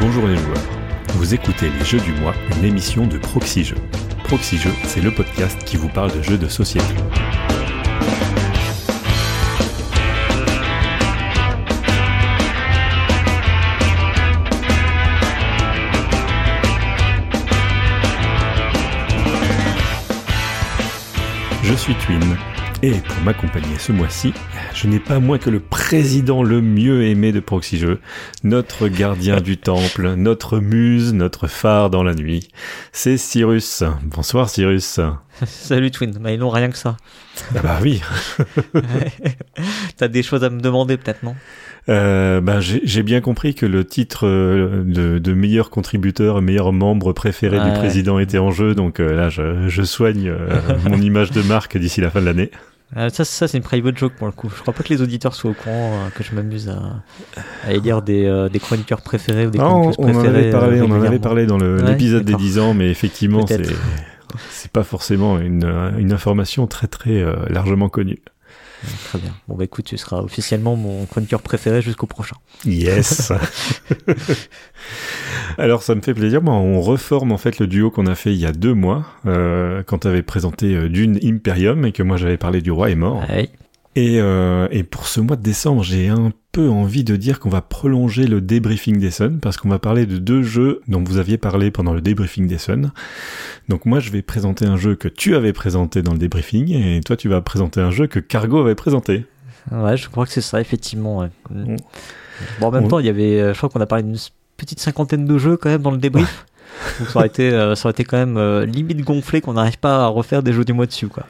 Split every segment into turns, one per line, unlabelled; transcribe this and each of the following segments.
bonjour les joueurs. Vous écoutez Les Jeux du Mois, une émission de. Proxy Jeux, c'est le podcast qui vous parle de jeux de société. Je suis Twin, et pour m'accompagner ce mois-ci, je n'ai pas moins que le président le mieux aimé de Proxy Jeux, notre gardien du temple, notre muse, notre phare dans la nuit. C'est Cyrus. Bonsoir Cyrus.
Salut Twin, bah ils n'ont rien que ça.
Ah bah oui.
T'as des choses à me demander peut-être, non?
Euh, bah, j'ai bien compris que le titre euh, de, de, meilleur contributeur, meilleur membre préféré du président était en jeu, donc euh, là je, je soigne euh, mon image de marque d'ici la fin de l'année.
Euh, ça, ça c'est une private joke pour le coup. Je crois pas que les auditeurs soient au courant que je m'amuse à, à élire des, des chroniqueurs préférés ou des
non,
on
en avait parlé, on en avait parlé dans l'épisode des 10 ans, mais effectivement, c'est c'est pas forcément une, une information très très largement connue.
Très bien. Bon, bah écoute, tu seras officiellement mon chroniqueur préféré jusqu'au prochain.
Yes Alors, ça me fait plaisir. Bon, on reforme en fait le duo qu'on a fait il y a deux mois, euh, quand tu avais présenté euh, Dune Imperium et que moi j'avais parlé du roi est mort.
Ouais.
Et, euh, et pour ce mois de décembre, j'ai un peu envie de dire qu'on va prolonger le débriefing des Suns parce qu'on va parler de deux jeux dont vous aviez parlé pendant le débriefing des Suns. Donc moi, je vais présenter un jeu que tu avais présenté dans le débriefing et toi, tu vas présenter un jeu que Cargo avait présenté.
Ouais, je crois que c'est ça, effectivement. Ouais. Bon, en même temps, il y avait, euh, je crois qu'on a parlé d'une petite cinquantaine de jeux quand même dans le débrief. Donc ça aurait été, euh, ça aurait été quand même euh, limite gonflé qu'on n'arrive pas à refaire des jeux du mois dessus, quoi.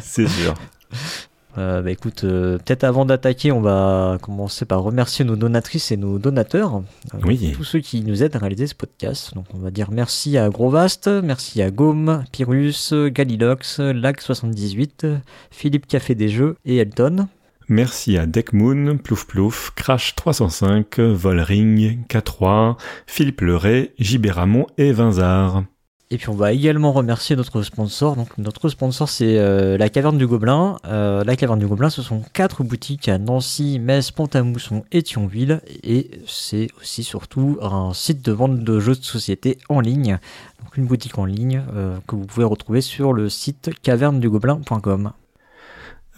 c'est sûr.
Euh, bah écoute, euh, peut-être avant d'attaquer, on va commencer par remercier nos donatrices et nos donateurs, euh,
oui.
tous ceux qui nous aident à réaliser ce podcast. Donc on va dire merci à Grovast, merci à Gaume, Pyrrhus, Galilox, Lag78, Philippe Café des Jeux et Elton.
Merci à Deckmoon, Plouf Plouf, Crash 305, Volring, K3, Philippe Leray, JB Ramon et Vinzard.
Et puis on va également remercier notre sponsor. Donc notre sponsor c'est euh, la Caverne du Gobelin. Euh, la Caverne du Gobelin, ce sont quatre boutiques à Nancy, Metz, Pont-à-Mousson et Thionville. Et c'est aussi surtout un site de vente de jeux de société en ligne. Donc une boutique en ligne euh, que vous pouvez retrouver sur le site cavernedugobelin.com.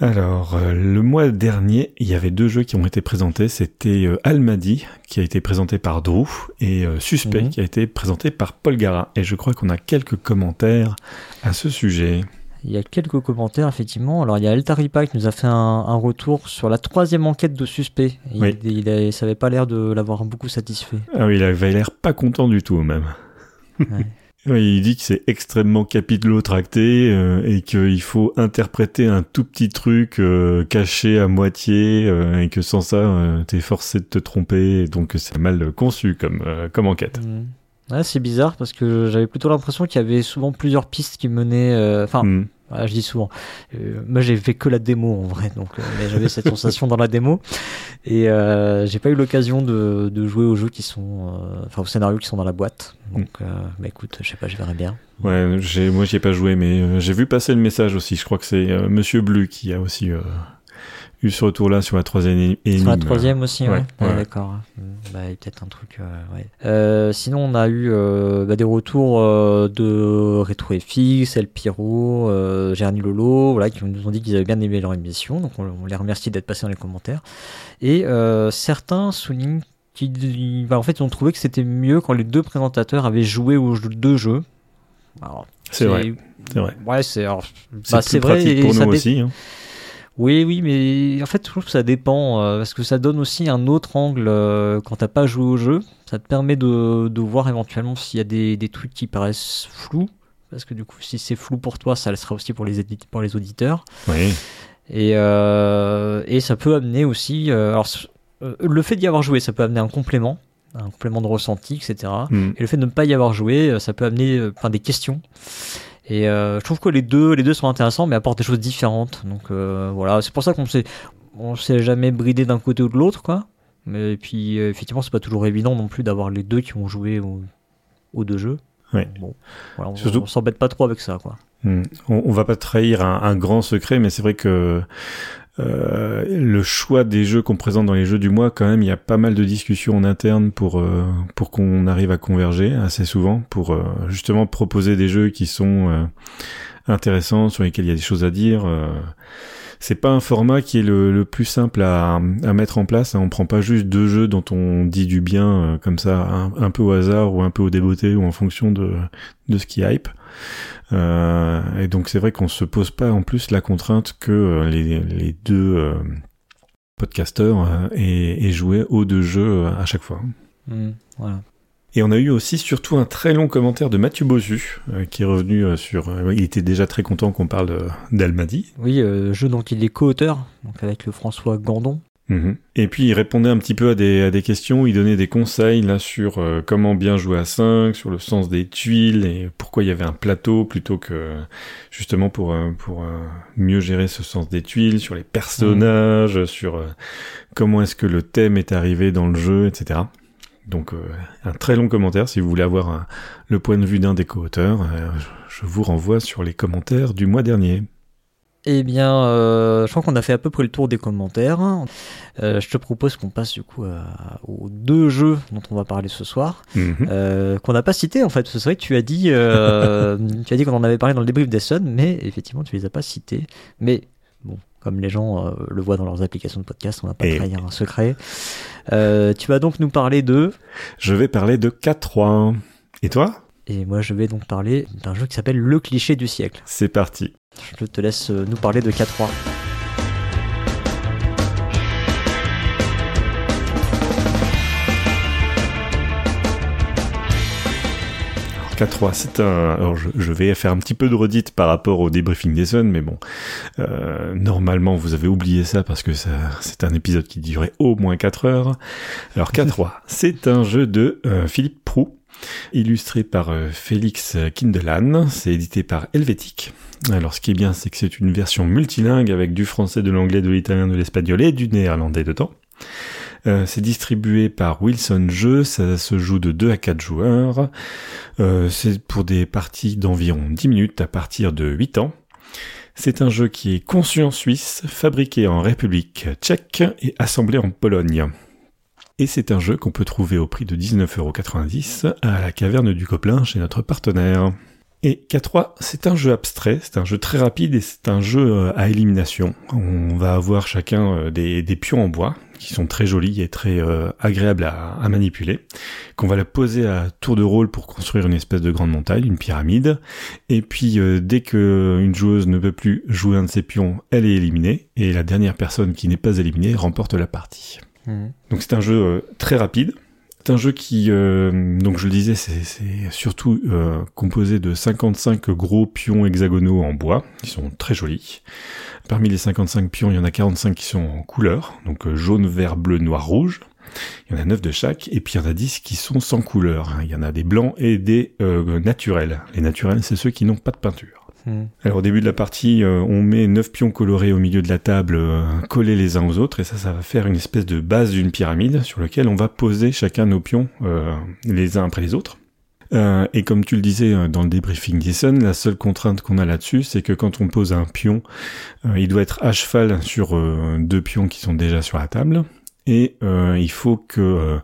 Alors, euh, le mois dernier, il y avait deux jeux qui ont été présentés. C'était euh, Almadi, qui a été présenté par Drew, et euh, Suspect,
Mhm.
qui a été présenté par Paul Gara. Et je crois qu'on a quelques commentaires à ce sujet.
Il y a quelques commentaires, effectivement. Alors, il y a Eltaripa qui nous a fait un, un retour sur la troisième enquête de suspect. Il,
Oui.
il, a- ça avait pas l'air de l'avoir beaucoup satisfait.
Ah oui, il avait l'air pas content du tout, même.
Ouais.
Oui, il dit que c'est extrêmement capillotracté euh, et qu'il faut interpréter un tout petit truc euh, caché à moitié euh, et que sans ça, euh, t'es forcé de te tromper. Donc c'est mal conçu comme, euh, comme enquête.
Mhm. Ouais, c'est bizarre parce que j'avais plutôt l'impression qu'il y avait souvent plusieurs pistes qui menaient. euh, Enfin,
Hmm.
Ouais, je dis souvent. Euh, moi, j'ai fait que la démo en vrai, donc euh, j'avais cette sensation dans la démo et euh, j'ai pas eu l'occasion de, de jouer aux jeux qui sont, euh, enfin aux scénarios qui sont dans la boîte. Donc, euh, bah écoute, je sais pas, je verrai bien.
Ouais, j'ai, moi j'y ai pas joué, mais j'ai vu passer le message aussi. Je crois que c'est Monsieur Bleu qui a aussi euh, eu ce retour-là sur la troisième énigme.
Sur la troisième aussi, ouais.
Ouais,
Ouais. D'accord. Mm, Bah, peut-être un truc. euh, ouais. Euh, sinon, on a eu euh, bah, des retours de RetroFX, El Piro, euh, Gerny Lolo, voilà, qui nous ont dit qu'ils avaient bien aimé leur émission. Donc, on, on les remercie d'être passés dans les commentaires. Et certains soulignent qu'ils bah, en fait, ils ont trouvé que c'était mieux quand les deux présentateurs avaient joué aux deux jeux. Alors,
C'est vrai, c'est vrai.
Ouais, c'est bah, vrai.
pratique
et
pour nous aussi. hein.
Oui, oui, mais en fait, je trouve que ça dépend, euh, parce que ça donne aussi un autre angle euh, quand t'as pas joué au jeu. Ça te permet de, de voir éventuellement s'il y a des, des trucs qui paraissent flous, parce que du coup, si c'est flou pour toi, ça le sera aussi pour les, édi- pour les auditeurs.
Oui.
Et, euh, et ça peut amener aussi, euh, alors, le fait d'y avoir joué, ça peut amener un complément, un complément de ressenti, etc.
Hmm.
Et le fait de ne pas y avoir joué, ça peut amener enfin, des questions. Et euh, je trouve que les deux, les deux sont intéressants, mais apportent des choses différentes. Donc euh, voilà, c'est pour ça qu'on s'est, on s'est jamais bridé d'un côté ou de l'autre, quoi. Mais et puis euh, effectivement, c'est pas toujours évident non plus d'avoir les deux qui ont joué au- aux deux jeux.
Ouais.
Bon, voilà, on,
Surtout-
on s'embête pas trop avec ça, quoi.
Hmm. On, on va pas trahir un, un grand secret, mais c'est vrai que Euh, le choix des jeux qu'on présente dans les jeux du mois, quand même, il y a pas mal de discussions en interne pour euh, pour qu'on arrive à converger assez souvent, pour euh, justement proposer des jeux qui sont intéressants, sur lesquels il y a des choses à dire. c'est pas un format qui est le, le plus simple à, à, mettre en place. Hein. On prend pas juste deux jeux dont on dit du bien comme ça, un, peu au hasard ou un peu au débeauté ou en fonction de de ce qui hype. Euh, et donc c'est vrai qu'on se pose pas en plus la contrainte que euh, les, les deux euh, podcasteurs aient, joué aux deux jeux à chaque fois.
Mmh, voilà.
Et on a eu aussi surtout un très long commentaire de Mathieu Bossu, qui est revenu sur... il était déjà très content qu'on parle d'Almadi.
Oui, jeu dont il est co-auteur, donc avec le François Gandon.
Mhm. Et puis il répondait un petit peu à des, à des questions, il donnait des conseils là sur euh, comment bien jouer à 5, sur le sens des tuiles et pourquoi il y avait un plateau plutôt que justement pour, euh, pour euh, mieux gérer ce sens des tuiles, sur les personnages, mhm. sur comment est-ce que le thème est arrivé dans le jeu, etc. Donc un très long commentaire si vous voulez avoir le point de vue d'un des co-auteurs, je vous renvoie sur les commentaires du mois dernier.
Eh bien, euh, je crois qu'on a fait à peu près le tour des commentaires. Euh, je te propose qu'on passe du coup aux deux jeux dont on va parler ce soir, mhm. euh, qu'on n'a pas cités en fait. C'est vrai que tu as dit, tu as dit qu'on en avait parlé dans le débrief des Sun, mais effectivement tu les as pas cités. Mais bon, comme les gens le voient dans leurs applications de podcast, on va pas trahir un secret. tu vas donc nous parler de.
Je vais parler de K3. Et toi?
Et moi, je vais donc parler d'un jeu qui s'appelle Le cliché du siècle.
C'est parti.
Je te laisse euh, nous parler de K3.
K3, c'est un. Alors, je, vais faire un petit peu de redite par rapport au débriefing des Suns, mais bon, euh, normalement, vous avez oublié ça parce que c'est un épisode qui durait au moins 4 heures. Alors, K3, c'est un jeu de euh, Philippe Prou, illustré par Félix Kindelan. C'est édité par Helvétique. Alors ce qui est bien, c'est que c'est une version multilingue avec du français, de l'anglais, de l'italien, de l'espagnol et du néerlandais dedans. Euh, c'est distribué par Wilson Jeux, ça se joue de 2 à 4 joueurs. Euh, c'est pour des parties d'environ 10 minutes à partir de 8 ans. C'est un jeu qui est conçu en Suisse, fabriqué en République tchèque et assemblé en Pologne. Et c'est un jeu qu'on peut trouver au prix de 19,90€ à la caverne du Coplin chez notre partenaire. Et K3, c'est un jeu abstrait, c'est un jeu très rapide et c'est un jeu euh, à élimination. On va avoir chacun euh, des, pions en bois qui sont très jolis et très euh, agréables à, manipuler, qu'on va la poser à tour de rôle pour construire une espèce de grande montagne, une pyramide. Et puis dès que une joueuse ne peut plus jouer un de ses pions, elle est éliminée et la dernière personne qui n'est pas éliminée remporte la partie. Mmh. Donc c'est un jeu très rapide c'est un jeu qui, euh, donc je le disais, c'est surtout euh, composé de 55 gros pions hexagonaux en bois, qui sont très jolis. Parmi les 55 pions, il y en a 45 qui sont en couleur, donc euh, jaune, vert, bleu, noir, rouge. Il y en a 9 de chaque, et puis il y en a 10 qui sont sans couleur. Il y en a des blancs et des naturels. Les naturels, c'est ceux qui n'ont pas de peinture. Hmm. Alors au début de la partie, euh, on met neuf pions colorés au milieu de la table, euh, collés les uns aux autres, et ça, ça va faire une espèce de base d'une pyramide sur laquelle on va poser chacun nos pions euh, les uns après les autres. et comme tu le disais dans le débriefing Dyson, la seule contrainte qu'on a là-dessus, c'est que quand on pose un pion, il doit être à cheval sur deux pions qui sont déjà sur la table. Et il faut que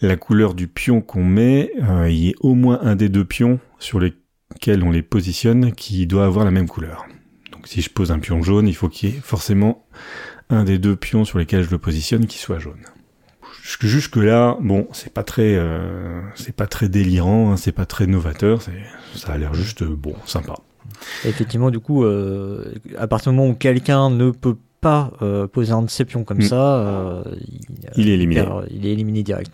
la couleur du pion qu'on met, il y ait au moins un des deux pions sur les on les positionne qui doit avoir la même couleur. Donc si je pose un pion jaune, il faut qu'il y ait forcément un des deux pions sur lesquels je le positionne qui soit jaune. Jusque là, bon, c'est pas très, euh, c'est pas très délirant, hein, c'est pas très novateur, ça a l'air juste bon, sympa.
Effectivement, du coup, euh, à partir du moment où quelqu'un ne peut pas euh, poser un de ses pions comme mm. ça,
il, est éliminé.
Il, est éliminé direct.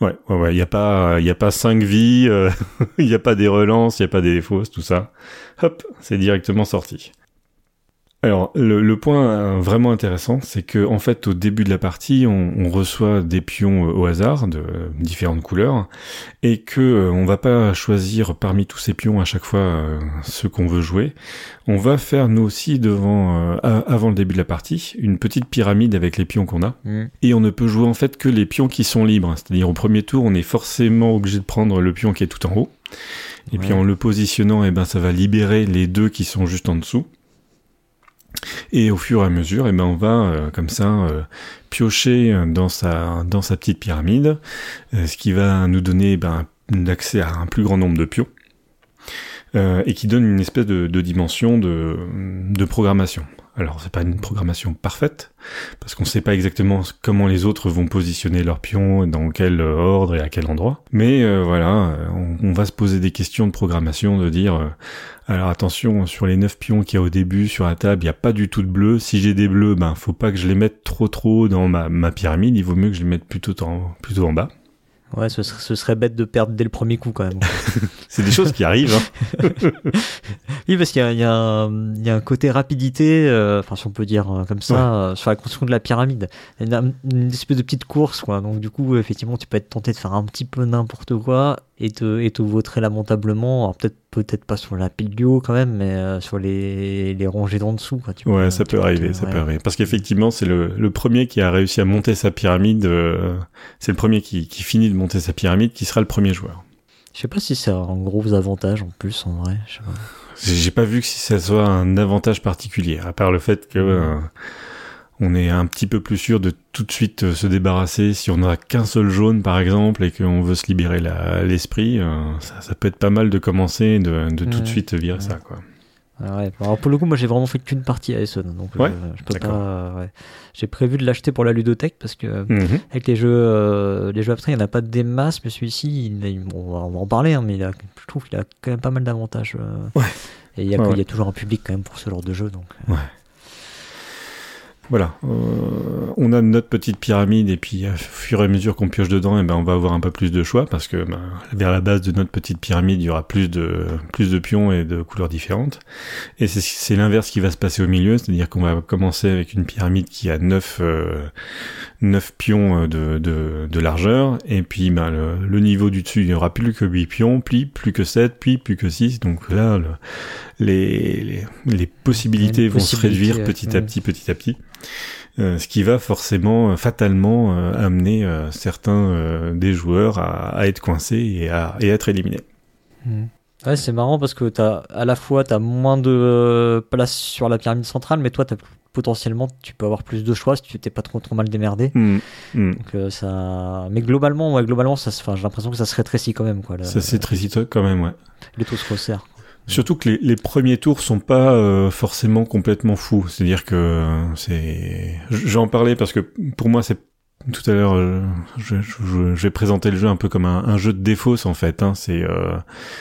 Ouais, ouais, ouais. Il y a pas, il y a pas cinq vies, euh, il y a pas des relances, il y a pas des défauts, tout ça. Hop, c'est directement sorti. Alors le, point euh, vraiment intéressant, c'est que en fait au début de la partie, on, reçoit des pions euh, au hasard de différentes couleurs et que euh, on va pas choisir parmi tous ces pions à chaque fois ceux qu'on veut jouer. On va faire nous aussi devant avant le début de la partie une petite pyramide avec les pions qu'on a mmh. et on ne peut jouer en fait que les pions qui sont libres. C'est-à-dire au premier tour, on est forcément obligé de prendre le pion qui est tout en haut. Et puis en le positionnant, eh ben ça va libérer les deux qui sont juste en dessous. Et au fur et à mesure, eh ben, on va comme ça piocher dans sa, dans sa petite pyramide, ce qui va nous donner ben, l'accès à un plus grand nombre de pions. et qui donne une espèce de, de dimension de, de programmation. Alors c'est pas une programmation parfaite parce qu'on sait pas exactement comment les autres vont positionner leurs pions, dans quel ordre et à quel endroit. Mais euh, voilà, on, va se poser des questions de programmation, de dire euh, alors attention sur les neuf pions qu'il y a au début sur la table, il n'y a pas du tout de bleu. Si j'ai des bleus, ben faut pas que je les mette trop trop dans ma, pyramide. Il vaut mieux que je les mette plutôt en bas.
Ouais, ce serait, ce serait, bête de perdre dès le premier coup quand même.
c'est des choses qui arrivent. Hein.
oui, parce qu'il y, y, y, a un côté rapidité, euh, enfin si on peut dire euh, comme ça, euh, sur la construction de la pyramide. Une, une, espèce de petite course, quoi. Donc du coup, effectivement, tu peux être tenté de faire un petit peu n'importe quoi et te, et te vautrer lamentablement. Alors peut-être peut-être pas sur la pile du haut quand même, mais euh, sur les, les rangées d'en dessous. Quoi,
tu ouais, ça peut arriver, ça peut arriver. Parce qu'effectivement, c'est le, le premier qui a réussi à monter sa pyramide. Euh, c'est le premier qui, qui finit de monter sa pyramide qui sera le premier joueur.
Je sais pas si c'est un gros avantage en plus, en vrai.
J'ai pas vu que si ça soit un avantage particulier, à part le fait que. Euh, on est un petit peu plus sûr de tout de suite euh, se débarrasser si on n'a qu'un seul jaune par exemple et qu'on veut se libérer l'esprit. Euh, ça, peut être pas mal de commencer de, tout de suite virer ça quoi.
Ah Alors pour le coup, moi j'ai vraiment fait qu'une partie à Essen, donc euh, je peux pas. J'ai prévu de l'acheter pour la ludothèque parce que mhm. avec les jeux, les jeux abstraits, il n'y en a pas des masses, mais celui-ci, on, va, en parler, hein, mais il a, je trouve qu'il a quand même pas mal d'avantages. Et il y, a, y a toujours un public quand même pour ce genre de jeu, donc.
Ouais. Voilà, euh, on a notre petite pyramide et puis au fur et à mesure qu'on pioche dedans, et eh ben on va avoir un peu plus de choix parce que ben, vers la base de notre petite pyramide, il y aura plus de plus de pions et de couleurs différentes. Et c'est l'inverse qui va se passer au milieu, c'est-à-dire qu'on va commencer avec une pyramide qui a 9 euh, 9 pions de, de, de, largeur et puis ben, le, niveau du dessus, il n'y aura plus que 8 pions, puis plus que 7, puis plus que 6. Donc là, les, les, les, possibilités vont se réduire petit à petit, petit à petit. Euh, ce qui va forcément, euh, fatalement euh, amener certains des joueurs à, être coincés et à, et être éliminés.
Mmh. Ouais, c'est marrant parce que as, à la fois tu as moins de place sur la pyramide centrale, mais toi as, potentiellement tu peux avoir plus de choix si tu t'es pas trop trop mal démerdé. Mmh. Mmh. Donc, ça... Mais globalement, ouais, globalement ça, j'ai l'impression que ça se rétrécit quand même. Quoi,
ça se rétrécit quand même, ouais.
Le tout se resserre.
Surtout que les, premiers tours sont pas euh, forcément complètement fous. C'est-à-dire que c'est. J'en parlais parce que pour moi c'est tout à l'heure, euh, je, je, je, vais présenter le jeu un peu comme un, un jeu de défausse en fait. Hein. C'est euh,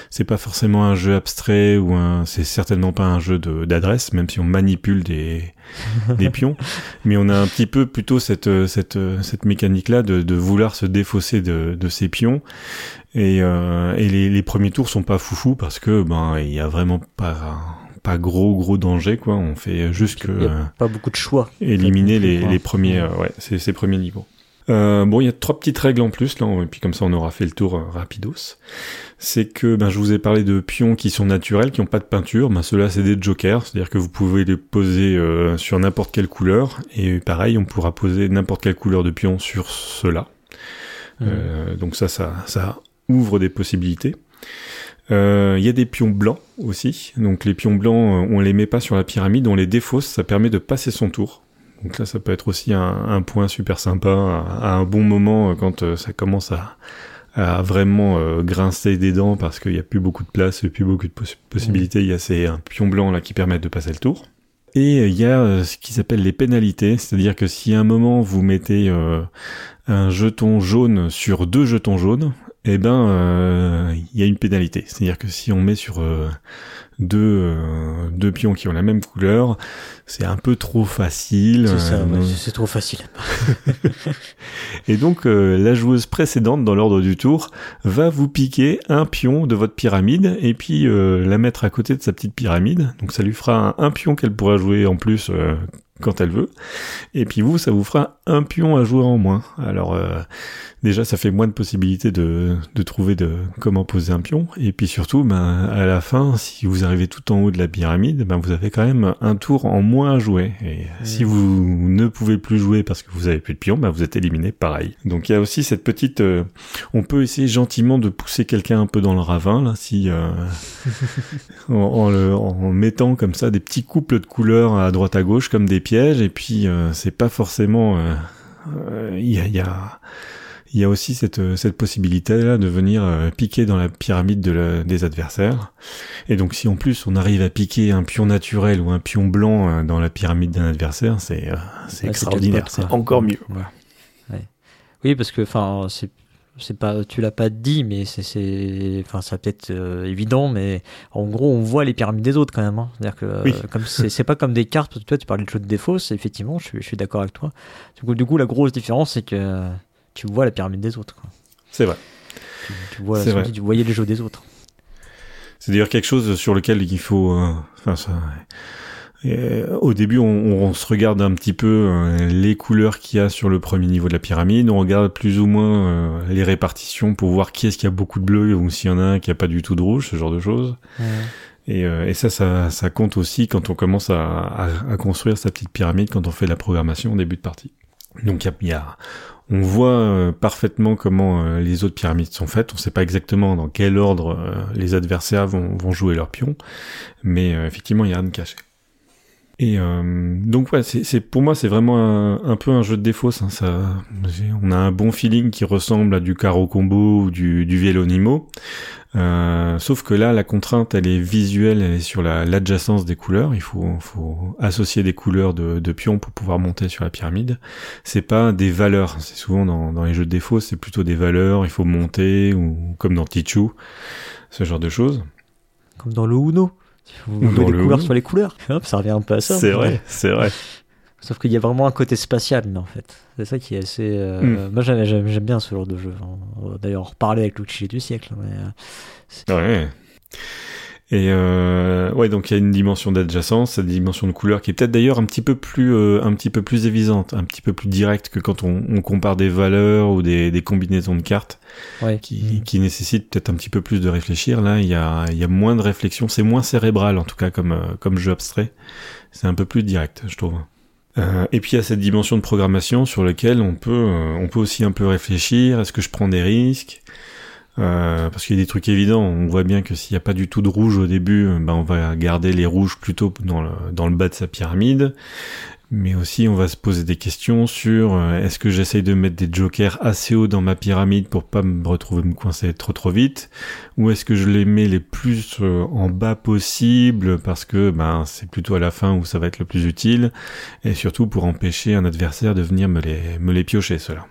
c'est pas forcément un jeu abstrait ou un, c'est certainement pas un jeu d'adresse, même si on manipule des des pions. Mais on a un petit peu plutôt cette cette cette mécanique là de, de vouloir se défausser de, de ces pions. Et, euh, et les, les, premiers tours sont pas foufou parce que ben il y a vraiment pas pas gros gros danger quoi. On fait juste que
pas beaucoup de choix.
Éliminer les, les premiers euh, ouais ces, ces premiers niveaux. Euh, bon, il y a trois petites règles en plus là, et puis comme ça on aura fait le tour euh, rapidos. C'est que ben je vous ai parlé de pions qui sont naturels, qui ont pas de peinture. Ben ceux-là c'est des jokers, c'est-à-dire que vous pouvez les poser euh, sur n'importe quelle couleur, et pareil on pourra poser n'importe quelle couleur de pion sur ceux-là. Mmh. Euh, donc ça, ça, ça ouvre des possibilités. Euh, il y a des pions blancs aussi. Donc les pions blancs, euh, on les met pas sur la pyramide, on les défausse. Ça permet de passer son tour. Donc là, ça peut être aussi un, point super sympa à, un bon moment euh, quand ça commence à, vraiment grincer des dents parce qu'il n'y a plus beaucoup de place, plus beaucoup de possibilités. Il y a ces pions blancs là qui permettent de passer le tour. Et il y a ce qui s'appelle les pénalités, c'est-à-dire que si à un moment vous mettez un jeton jaune sur deux jetons jaunes, eh ben, euh, il y a une pénalité. C'est-à-dire que si on met sur euh, deux, euh, deux pions qui ont la même couleur, c'est un peu trop facile.
C'est ça, c'est trop facile.
et donc, la joueuse précédente dans l'ordre du tour va vous piquer un pion de votre pyramide et puis la mettre à côté de sa petite pyramide. Donc, ça lui fera un, un pion qu'elle pourra jouer en plus quand elle veut. Et puis vous, ça vous fera un pion à jouer en moins. Alors euh, déjà, ça fait moins de possibilités de, de trouver de comment poser un pion. Et puis surtout, ben, à la fin, si vous arrivez tout en haut de la pyramide, ben, vous avez quand même un tour en moins à jouer. Et si vous ne pouvez plus jouer parce que vous avez plus de pions, ben, vous êtes éliminé pareil. Donc il y a aussi cette petite... Euh, on peut essayer gentiment de pousser quelqu'un un peu dans le ravin, là, si... Euh, en, le, en mettant comme ça des petits couples de couleurs à droite à gauche comme des pièges et puis euh, c'est pas forcément il y a, y, a, il y a aussi cette, cette possibilité-là de venir euh, piquer dans la pyramide de des adversaires. Et donc si en plus on arrive à piquer un pion naturel ou un pion blanc euh, dans la pyramide d'un adversaire, c'est c'est extraordinaire, c'est encore mieux.
Ouais. Oui, parce que enfin c'est c'est pas tu l'as pas dit mais c'est enfin ça peut être euh, évident mais en gros on voit les pyramides des autres quand même hein. c'est à dire que comme c'est pas comme des cartes parce que toi tu parlais de jeu de défauts effectivement je suis, je suis d'accord avec toi du coup, du coup la grosse différence c'est que tu vois la pyramide des autres
c'est vrai
tu, vois tu voyais les jeux des autres
c'est d'ailleurs quelque chose sur lequel il faut euh, enfin ça euh, au début, on, on, se regarde un petit peu euh, les couleurs qu'il y a sur le premier niveau de la pyramide. On regarde plus ou moins euh, les répartitions pour voir qui est-ce qui a beaucoup de bleu ou s'il y en a un qui a pas du tout de rouge, ce genre de choses. Et, et ça, ça, ça, compte aussi quand on commence à, à, à, construire sa petite pyramide, quand on fait la programmation au début de partie. Donc il y, a, on voit parfaitement comment les autres pyramides sont faites. On ne sait pas exactement dans quel ordre les adversaires vont, vont jouer leurs pions, mais effectivement, il y a rien de caché. Et euh, donc ouais, c'est pour moi c'est vraiment un, peu un jeu de défauts. Ça, ça, on a un bon feeling qui ressemble à du carreau combo ou du, du Nimo. Euh, sauf que là, la contrainte, elle est visuelle, elle est sur l'adjacence des couleurs. Il faut, faut associer des couleurs de, de, pions pour pouvoir monter sur la pyramide. C'est pas des valeurs. C'est souvent dans, dans les jeux de défauts, c'est plutôt des valeurs. Il faut monter ou comme dans Tichu, ce genre de choses.
Comme dans le Uno. Vous voulez des couleurs sur les couleurs. Hop, ça revient un peu à ça.
C'est vrai, c'est vrai.
Sauf qu'il y a vraiment un côté spatial, mais en fait. C'est ça qui est assez. Euh, hmm. Moi, j'aime bien ce genre de jeu. On d'ailleurs reparler avec l'outil du siècle. Mais,
euh, ouais. Et euh, ouais, donc il y a une dimension d'adjacence, cette dimension de couleur qui est peut-être d'ailleurs un petit peu plus, euh, un petit peu plus évidente, un petit peu plus directe que quand on, on compare des valeurs ou des, des combinaisons de cartes,
ouais.
qui, qui nécessitent peut-être un petit peu plus de réfléchir. Là, il y a, il y a moins de réflexion, c'est moins cérébral en tout cas comme, euh, comme jeu abstrait. C'est un peu plus direct, je trouve. Euh, et puis il y a cette dimension de programmation sur laquelle on peut, euh, on peut aussi un peu réfléchir. Est-ce que je prends des risques? Euh, parce qu'il y a des trucs évidents. On voit bien que s'il n'y a pas du tout de rouge au début, euh, ben on va garder les rouges plutôt dans le, bas de sa pyramide. Mais aussi, on va se poser des questions sur euh, est-ce que j'essaye de mettre des jokers assez haut dans ma pyramide pour pas me retrouver me coincer trop trop vite, ou est-ce que je les mets les plus en bas possible parce que ben c'est plutôt à la fin où ça va être le plus utile, et surtout pour empêcher un adversaire de venir me les me les piocher cela.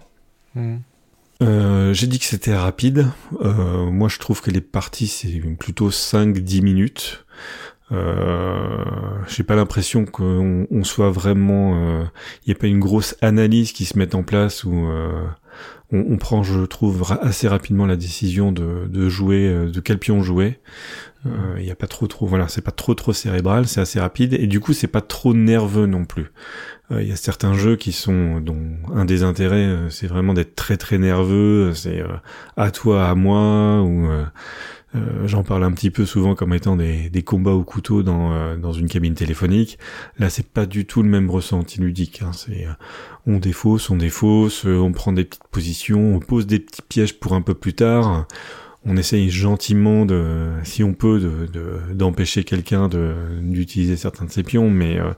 Euh, j'ai dit que c'était rapide. Euh, moi, je trouve que les parties, c'est plutôt 5-10 minutes. Euh, j'ai pas l'impression qu'on on soit vraiment... Il euh, n'y a pas une grosse analyse qui se mette en place où euh, on, on, prend, je trouve, assez rapidement la décision de, de jouer, de quel pion jouer. Il n'y a pas trop trop, voilà, c'est pas trop trop cérébral, c'est assez rapide et du coup c'est pas trop nerveux non plus. Il euh, y a certains jeux qui sont dont un des intérêts euh, c'est vraiment d'être très très nerveux, c'est euh, à toi à moi ou j'en parle un petit peu souvent comme étant des, des combats au couteau dans, dans une cabine téléphonique. Là, c'est pas du tout le même ressenti ludique. Hein. C'est on défausse, on défausse, on prend des petites positions, on pose des petits pièges pour un peu plus tard on essaye gentiment de, si on peut, de, d'empêcher quelqu'un de, d'utiliser certains de ses pions, mais euh,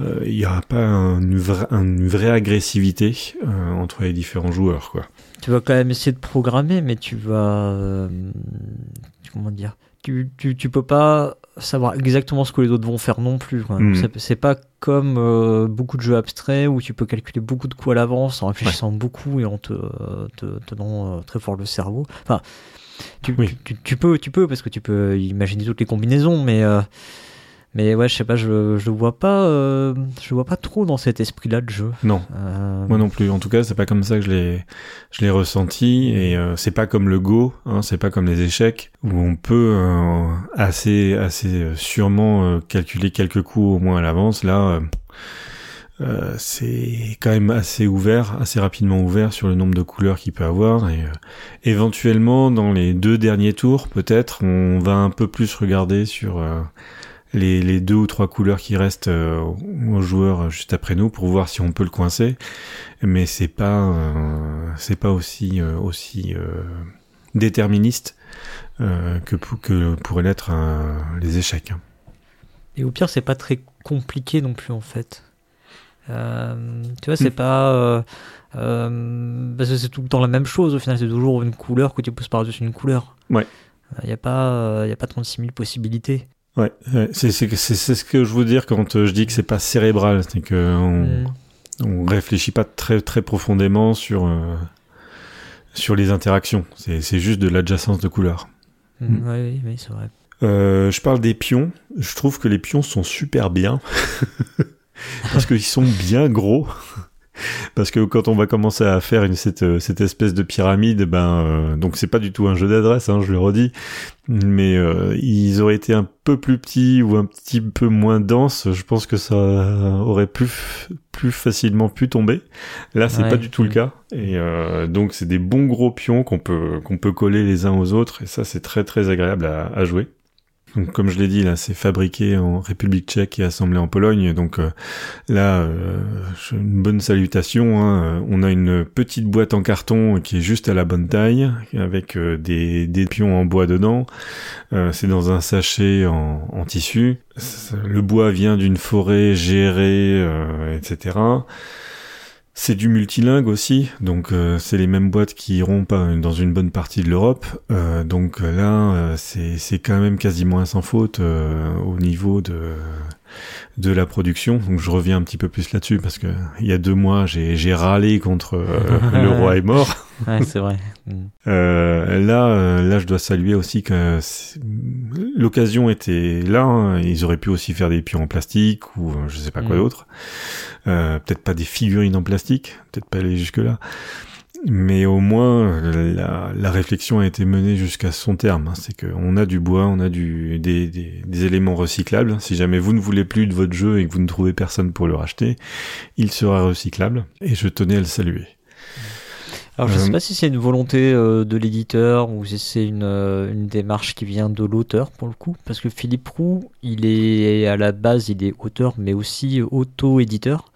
euh, il n'y aura pas une, une vraie agressivité euh, entre les différents joueurs, quoi.
Tu vas quand même essayer de programmer, mais tu vas, comment dire, tu, tu, tu, peux pas savoir exactement ce que les autres vont faire non plus. Hmm. C'est, pas comme beaucoup de jeux abstraits où tu peux calculer beaucoup de coups à l'avance en réfléchissant beaucoup et en te, te tenant très fort le cerveau. Enfin, tu, tu, peux, tu peux, parce que tu peux imaginer toutes les combinaisons, mais, euh, mais ouais, je sais pas, je, je vois pas, euh, je vois pas trop dans cet esprit-là de jeu.
Non, euh, moi non plus. En tout cas, c'est pas comme ça que je l'ai, je l'ai ressenti, et c'est pas comme le Go, hein, c'est pas comme les échecs où on peut assez, assez sûrement calculer quelques coups au moins à l'avance. Là euh, c'est quand même assez ouvert, assez rapidement ouvert sur le nombre de couleurs qu'il peut avoir. Et euh, éventuellement, dans les deux derniers tours, peut-être, on va un peu plus regarder sur euh, les, les, deux ou trois couleurs qui restent aux joueurs juste après nous pour voir si on peut le coincer. Mais c'est pas, c'est pas aussi aussi déterministe que, que pourraient l'être les échecs.
Et au pire, c'est pas très compliqué non plus en fait. Euh, tu vois, c'est mm. pas. Euh, euh, parce que c'est tout le temps la même chose au final, c'est toujours une couleur que tu pousses par-dessus une couleur.
Ouais.
Il n'y a, pas, y a pas 36 000 possibilités.
Ouais, c'est ce que je veux dire quand je dis que c'est pas cérébral, c'est qu'on mm. on réfléchit pas très très profondément sur sur les interactions. C'est juste de l'adjacence de couleurs.
Mm. Oui, oui, c'est vrai.
je parle des pions. Je trouve que les pions sont super bien. parce qu'ils sont bien gros. Parce que quand on va commencer à faire une, cette, euh, cette espèce de pyramide, ben euh, donc c'est pas du tout un jeu d'adresse, hein, je le redis, mais euh, ils auraient été un peu plus petits ou un petit peu moins denses, je pense que ça aurait plus plus facilement pu tomber. Là, c'est pas du tout le cas, et donc c'est des bons gros pions qu'on peut qu'on peut coller les uns aux autres, et ça c'est très très agréable à, à jouer. Donc, comme je l'ai dit, là, c'est fabriqué en République tchèque et assemblé en Pologne. Donc euh, là, euh, une bonne salutation. Hein. On a une petite boîte en carton qui est juste à la bonne taille, avec euh, des, pions en bois dedans. c'est dans un sachet en, tissu. Le bois vient d'une forêt gérée, etc. C'est du multilingue aussi, donc euh, c'est les mêmes boîtes qui iront pas dans une bonne partie de l'Europe. Euh, donc là, euh, c'est quand même quasiment sans faute au niveau de de la production. Donc je reviens un petit peu plus là-dessus parce que il y a deux mois, j'ai râlé contre le roi est mort.
ouais, c'est vrai.
Euh, là, là, je dois saluer aussi que l'occasion était là. Hein. Ils auraient pu aussi faire des pions en plastique ou je sais pas quoi mm. d'autre. Euh, peut-être pas des figurines en plastique, peut-être pas aller jusque là. Mais au moins, la, la réflexion a été menée jusqu'à son terme. Hein. C'est qu'on a du bois, on a du, des, des, des, éléments recyclables. Si jamais vous ne voulez plus de votre jeu et que vous ne trouvez personne pour le racheter, il sera recyclable. Et je tenais à le saluer.
Alors je ne sais euh, pas si c'est une volonté euh, de l'éditeur ou si c'est une, euh, une, démarche qui vient de l'auteur pour le coup, parce que Philippe Roux, il est à la base, il est auteur, mais aussi auto-éditeur,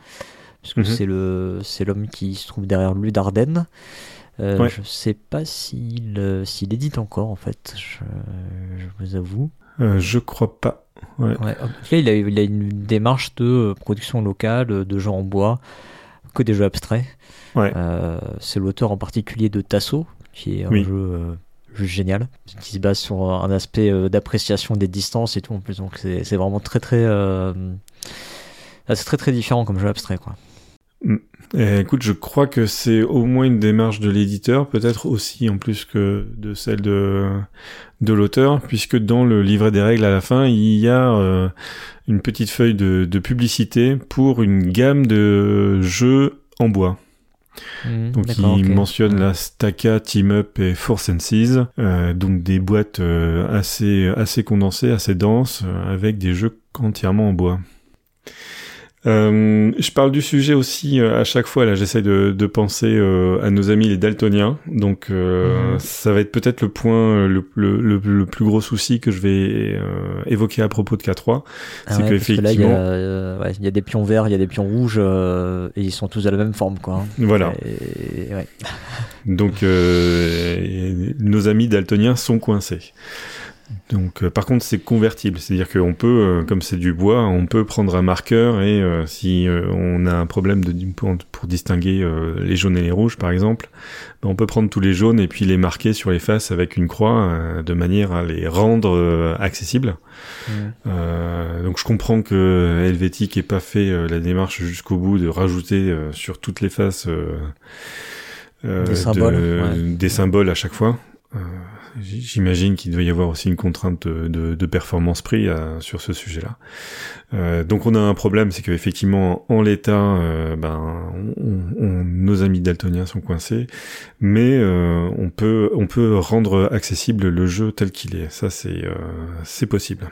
parce que mhm. c'est le c'est l'homme qui se trouve derrière lui d'Ardennes. Euh, Je sais pas s'il s'il édite encore en fait, je, je vous avoue.
je crois pas. Ouais.
ouais. En tout cas, il a, il a une démarche de production locale, de jeux en bois, que des jeux abstraits. Euh, c'est l'auteur en particulier de Tasso, qui est un euh, jeu, génial, qui se base sur un aspect euh, d'appréciation des distances et tout en plus. Donc c'est vraiment très très c'est très très différent comme jeu abstrait quoi.
Mm. écoute, je crois que c'est au moins une démarche de l'éditeur, peut-être aussi en plus que de celle de de l'auteur, puisque dans le livret des règles à la fin, il y a une petite feuille de, de publicité pour une gamme de jeux en bois. Mmh, donc il mentionne la Staka, Team Up et Four Senses, euh, donc des boîtes euh, assez assez condensées, assez denses, euh, avec des jeux entièrement en bois. Euh, je parle du sujet aussi euh, à chaque fois. Là, j'essaie de, de, penser euh, à nos amis les daltoniens. Donc, euh, mhm. ça va être peut-être le point le, le, le, plus gros souci que je vais évoquer à propos de K3.
Ah c'est qu'effectivement, il y, y, a des pions verts, il y a des pions rouges, et ils sont tous à la même forme, quoi. Hein.
Voilà.
ouais.
Donc, nos amis daltoniens sont coincés. Donc, euh, par contre, c'est convertible, c'est-à-dire qu'on peut, euh, comme c'est du bois, on peut prendre un marqueur et euh, si on a un problème de, pour, pour distinguer les jaunes et les rouges, par exemple, ben, on peut prendre tous les jaunes et puis les marquer sur les faces avec une croix de manière à les rendre accessibles. donc, je comprends que Helvétique n'ait pas fait la démarche jusqu'au bout de rajouter sur toutes les faces
des, symboles,
des symboles à chaque fois. J'imagine qu'il doit y avoir aussi une contrainte de, de, performance prix euh, sur ce sujet-là. Euh, donc on a un problème, c'est qu'effectivement en l'état, euh, ben, nos amis daltoniens sont coincés, mais euh, on peut on peut rendre accessible le jeu tel qu'il est. Ça c'est c'est possible.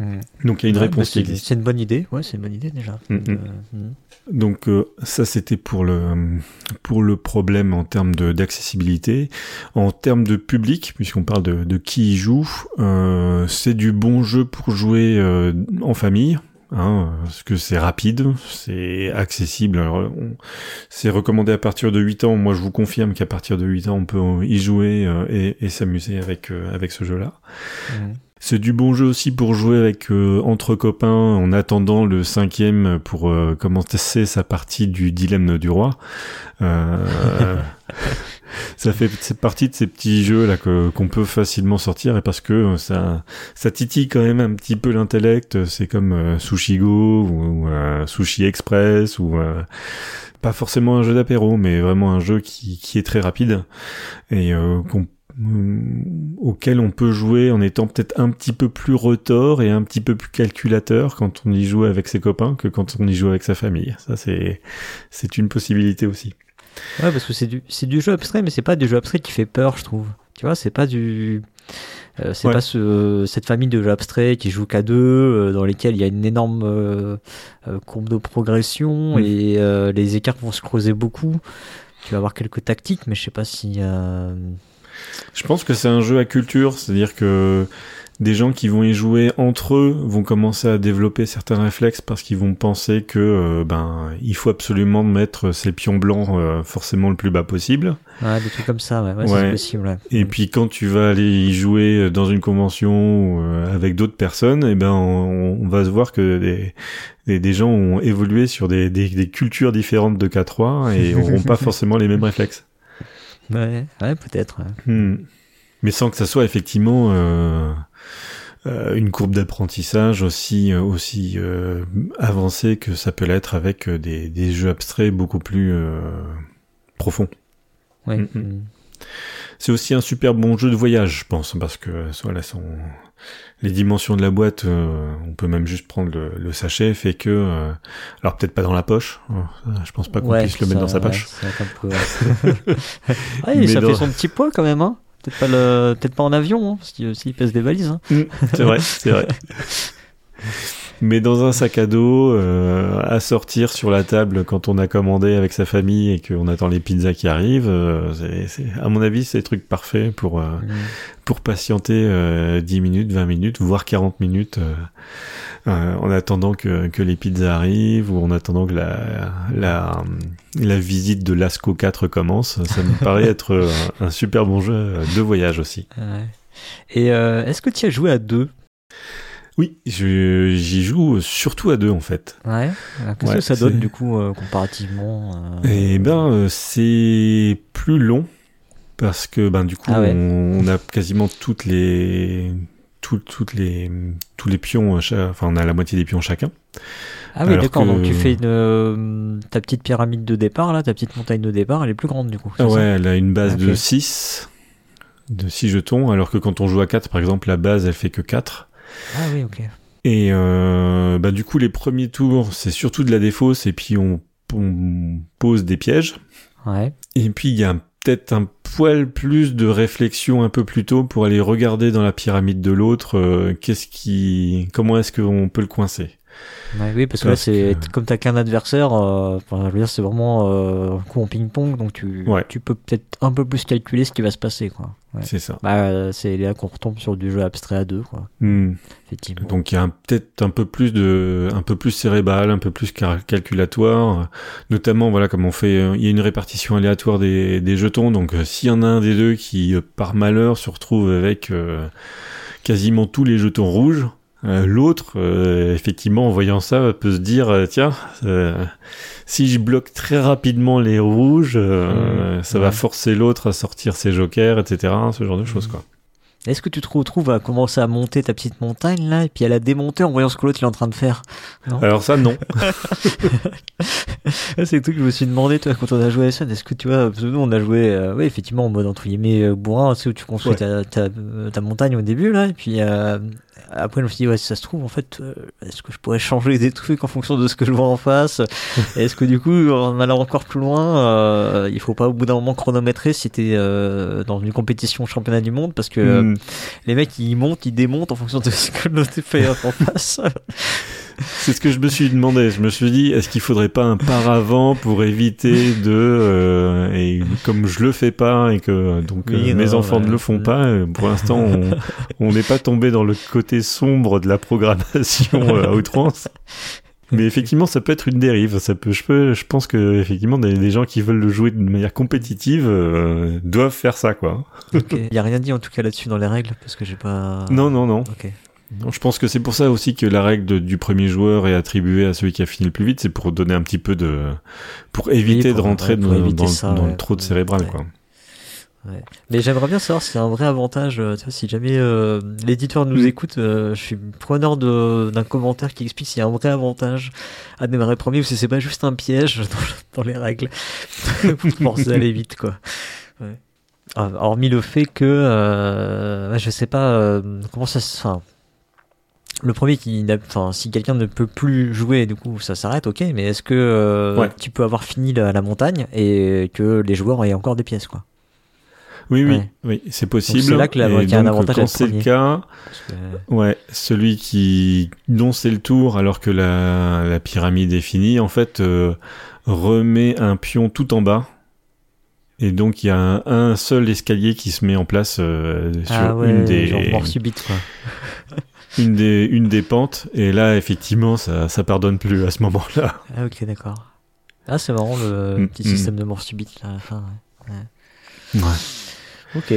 Mm.
Donc il y a une
Ouais,
réponse
bah,
qui
c'est
existe.
c'est une bonne idée. Ouais, c'est une bonne idée déjà.
Mm,
Donc,
mm.
euh.
Donc euh, ça c'était pour le pour le problème en termes de d'accessibilité, en termes de public puisqu'on parle de, de qui y joue, euh, c'est du bon jeu pour jouer en famille. Hein, parce que c'est rapide, c'est accessible. C'est recommandé à partir de 8 ans. Moi, je vous confirme qu'à partir de 8 ans, on peut y jouer et, et s'amuser avec avec ce jeu-là. C'est du bon jeu aussi pour jouer avec euh, entre copains en attendant le cinquième pour euh, commencer sa partie du dilemme du roi. Euh, ça fait partie de ces petits jeux là que qu'on peut facilement sortir et parce que ça ça titille quand même un petit peu l'intellect. C'est comme euh, Sushi Go ou, ou, euh, Sushi Express ou euh, pas forcément un jeu d'apéro, mais vraiment un jeu qui, qui est très rapide et qu'on auquel on peut jouer en étant peut-être un petit peu plus retors et un petit peu plus calculateur quand on y joue avec ses copains que quand on y joue avec sa famille. Ça c'est c'est une possibilité aussi.
Ouais, parce que c'est du, c'est du jeu abstrait, mais c'est pas du jeu abstrait qui fait peur, je trouve. Tu vois, c'est pas du. euh, c'est
Ouais.
pas ce, cette famille de jeux abstraits qui joue qu'à deux, euh, dans lesquels il y a une énorme euh, euh, courbe de progression
Mm.
et euh, les écarts vont se creuser beaucoup. Tu vas avoir quelques tactiques, mais je sais pas si.
Je pense que c'est un jeu à culture, c'est-à-dire que des gens qui vont y jouer entre eux vont commencer à développer certains réflexes parce qu'ils vont penser que euh, ben il faut absolument mettre ses pions blancs euh, forcément le plus bas possible.
Ouais, des trucs comme ça, ouais, ouais,
Ouais.
c'est possible. ouais.
Et puis quand tu vas aller y jouer dans une convention ou, euh, avec d'autres personnes, et ben on, on va se voir que des, des, des gens ont évolué sur des, des, des cultures différentes de K3 et n'auront pas forcément les mêmes réflexes.
Ouais, ouais, peut-être.
Hmm. Mais sans que ça soit effectivement euh, euh, une courbe d'apprentissage aussi euh, aussi euh, avancée que ça peut l'être avec euh, des, des jeux abstraits beaucoup plus euh, profonds.
Ouais.
Mm, mm.
Mm.
C'est aussi un super bon jeu de voyage, je pense, parce que voilà, son... les dimensions de la boîte, euh, on peut même juste prendre le, le sachet, fait que, euh, alors peut-être pas dans la poche, hein, je pense pas qu'on
Ouais,
puisse le mettre
ça-
dans sa poche.
peu, ouais. Ah,
Mais
ça
dans-
fait son petit poids quand même, hein. Peut-être pas, le... peut pas en avion, hein, parce qu'il s'il pèse des valises. Hein.
C'est vrai, c'est vrai. Mais dans un sac à dos, euh, à sortir sur la table quand on a commandé avec sa famille et qu'on attend les pizzas qui arrivent, euh, c'est, c'est- à mon avis, c'est le truc parfait pour euh,
Mm.
pour patienter euh, 10 minutes, 20 minutes, voire 40 minutes euh, euh, en attendant que, que les pizzas arrivent ou en attendant que la, la, la visite de l'ASCO 4 commence. Ça me paraît être euh, un, super bon jeu de voyage aussi.
Ouais. Et euh, est-ce que tu as joué à deux?
Oui, j'y joue surtout à deux en fait.
Ouais. Alors, Qu'est-ce
Ouais,
que ça donne du coup euh, comparativement euh,
Eh ben, euh, c'est plus long parce que ben du coup
Ah ouais.
on, on a quasiment toutes les tout- toutes les tous les pions, euh, enfin on a la moitié des pions chacun.
Ah oui, d'accord.
que-
Donc tu fais une, euh, ta petite pyramide de départ là, ta petite montagne de départ, elle est plus grande du coup.
Ah ouais, elle a une base de
Ok.
6 de 6 jetons, alors que quand on joue à 4 par exemple, la base elle fait que 4.
Ah oui, ok.
Et euh, bah du coup les premiers tours c'est surtout de la défausse et puis on, on pose des pièges.
Ouais.
Et puis il y a peut-être un poil plus de réflexion un peu plus tôt pour aller regarder dans la pyramide de l'autre euh, qu'est-ce qui comment est-ce qu'on peut le coincer?
Ouais, oui, parce que là, c'est
que-
comme t'as qu'un adversaire, euh, enfin, je veux dire, c'est vraiment euh, un coup en ping-pong, donc tu,
Ouais.
tu peux peut-être un peu plus calculer ce qui va se passer, quoi. Ouais.
C'est ça.
Bah, c'est là qu'on retombe sur du jeu abstrait à deux, quoi.
Hmm.
Effectivement.
Donc il y a peut-être un peu plus de, un peu plus cérébral, un peu plus calculatoire, euh, notamment voilà comme on fait, il y a une répartition aléatoire des, des jetons. Donc s'il y en a un des deux qui par malheur se retrouve avec euh, quasiment tous les jetons rouges, l'autre euh, effectivement en voyant ça peut se dire euh, tiens euh, si je bloque très rapidement les rouges, euh,
Mmh,
ça
ouais.
va forcer l'autre à sortir ses jokers, etc. Ce genre de choses
Mmh.
quoi.
Est-ce que tu te retrouves à commencer à monter ta petite montagne, là, et puis à la démonter en voyant ce que l'autre est en train de faire? Non?
Alors ça non.
C'est le truc que je me suis demandé, toi, quand on a joué à Sun. Est-ce que tu vois, parce que nous, on a joué, euh, oui, effectivement, en mode entre guillemets euh, bourrin, tu sais, où tu construis
Ouais.
ta, ta, euh, ta montagne au début, là, et puis euh, après, je me suis dit, ouais, si ça se trouve, en fait, euh, est-ce que je pourrais changer des trucs en fonction de ce que je vois en face? Est-ce que du coup, en allant encore plus loin, euh, il faut pas au bout d'un moment chronométrer si t'es euh, dans une compétition championnat du monde? Parce que
Hmm.
les mecs, ils montent, ils démontent en fonction de ce que l'autre fait en face.
C'est ce que je me suis demandé. Je me suis dit, est-ce qu'il faudrait pas un paravent pour éviter de, euh, et comme je le fais pas et que donc
Oui,
euh, mes
non,
enfants
ouais.
ne le font pas, euh, pour l'instant on n'est pas tombé dans le côté sombre de la programmation euh, à outrance. Mais effectivement, ça peut être une dérive. Ça peut, je peux, je pense que effectivement, des, des gens qui veulent le jouer de manière compétitive euh, doivent faire ça, quoi.
Il y a rien dit en tout cas là-dessus dans les règles parce que j'ai pas.
Non, non, non. Non, je pense que c'est pour ça aussi que la règle de- du premier joueur est attribuée à celui qui a fini le plus vite, c'est pour donner un petit peu de, pour éviter
pour-
de rentrer
ouais,
dans,
éviter
dans-
ça,
dans
ouais.
le trop de cérébral,
Ouais.
quoi.
Ouais. Mais j'aimerais bien savoir s'il y a un vrai avantage. euh, tu vois, si jamais euh, l'éditeur nous
Mm.
écoute, euh, je suis preneur d'un commentaire qui explique s'il y a un vrai avantage à démarrer premier ou si c'est pas juste un piège dans, dans les règles pour forcer d'aller vite, quoi. Ouais. Ah, Hormis le fait que, euh, ouais, je sais pas comment ça se. Enfin, le premier qui, enfin, si quelqu'un ne peut plus jouer, du coup, ça s'arrête, ok. Mais est-ce que euh,
Ouais.
tu peux avoir fini la, la montagne et que les joueurs aient encore des pièces, quoi?
Oui, oui,
Ouais.
oui, c'est possible.
c'est là que la- qu'il y a un
donc,
avantage
Quand c'est le cas,
que-
ouais, celui qui, dont c'est le tour alors que la, la pyramide est finie, en fait, euh, remet un pion tout en bas. Et donc, il y a un, un seul escalier qui se met en place euh, sur
ah ouais,
une des,
genre mort subite quoi.
une des, une des pentes. Et là, effectivement, ça, ça pardonne plus à ce moment-là.
Ah ok d'accord. Ah c'est marrant le
Mm,
petit
mm.
système de mort subite là, à la fin. ouais.
Ouais.
Ok.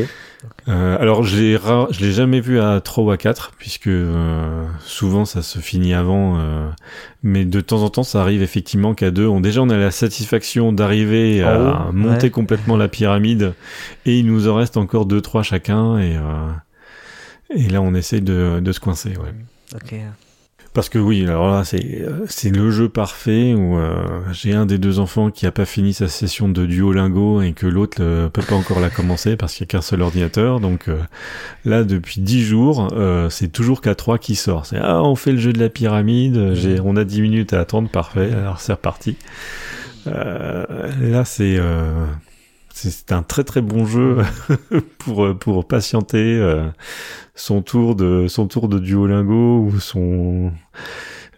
Euh, alors je l'ai ra- je l'ai jamais vu à 3 ou à 4 puisque euh, souvent ça se finit avant euh, mais de temps en temps ça arrive effectivement qu'à deux on déjà on a la satisfaction d'arriver à monter
ouais.
complètement la pyramide et il nous en reste encore deux trois chacun et euh, et là on essaie de, de se coincer ouais.
Ok.
Parce que oui, alors là, c'est euh, c'est le jeu parfait où euh, j'ai un des deux enfants qui a pas fini sa session de Duolingo et que l'autre euh, peut pas encore la commencer parce qu'il y a qu'un seul ordinateur. Donc euh, là, depuis dix jours, euh, c'est toujours K3 qui sort. C'est ah, on fait le jeu de la pyramide. J'ai, on a 10 minutes à attendre, parfait. Alors c'est reparti. Euh, là, c'est euh, c'est un très très bon jeu pour euh, pour patienter euh, son tour de son tour de Duolingo ou son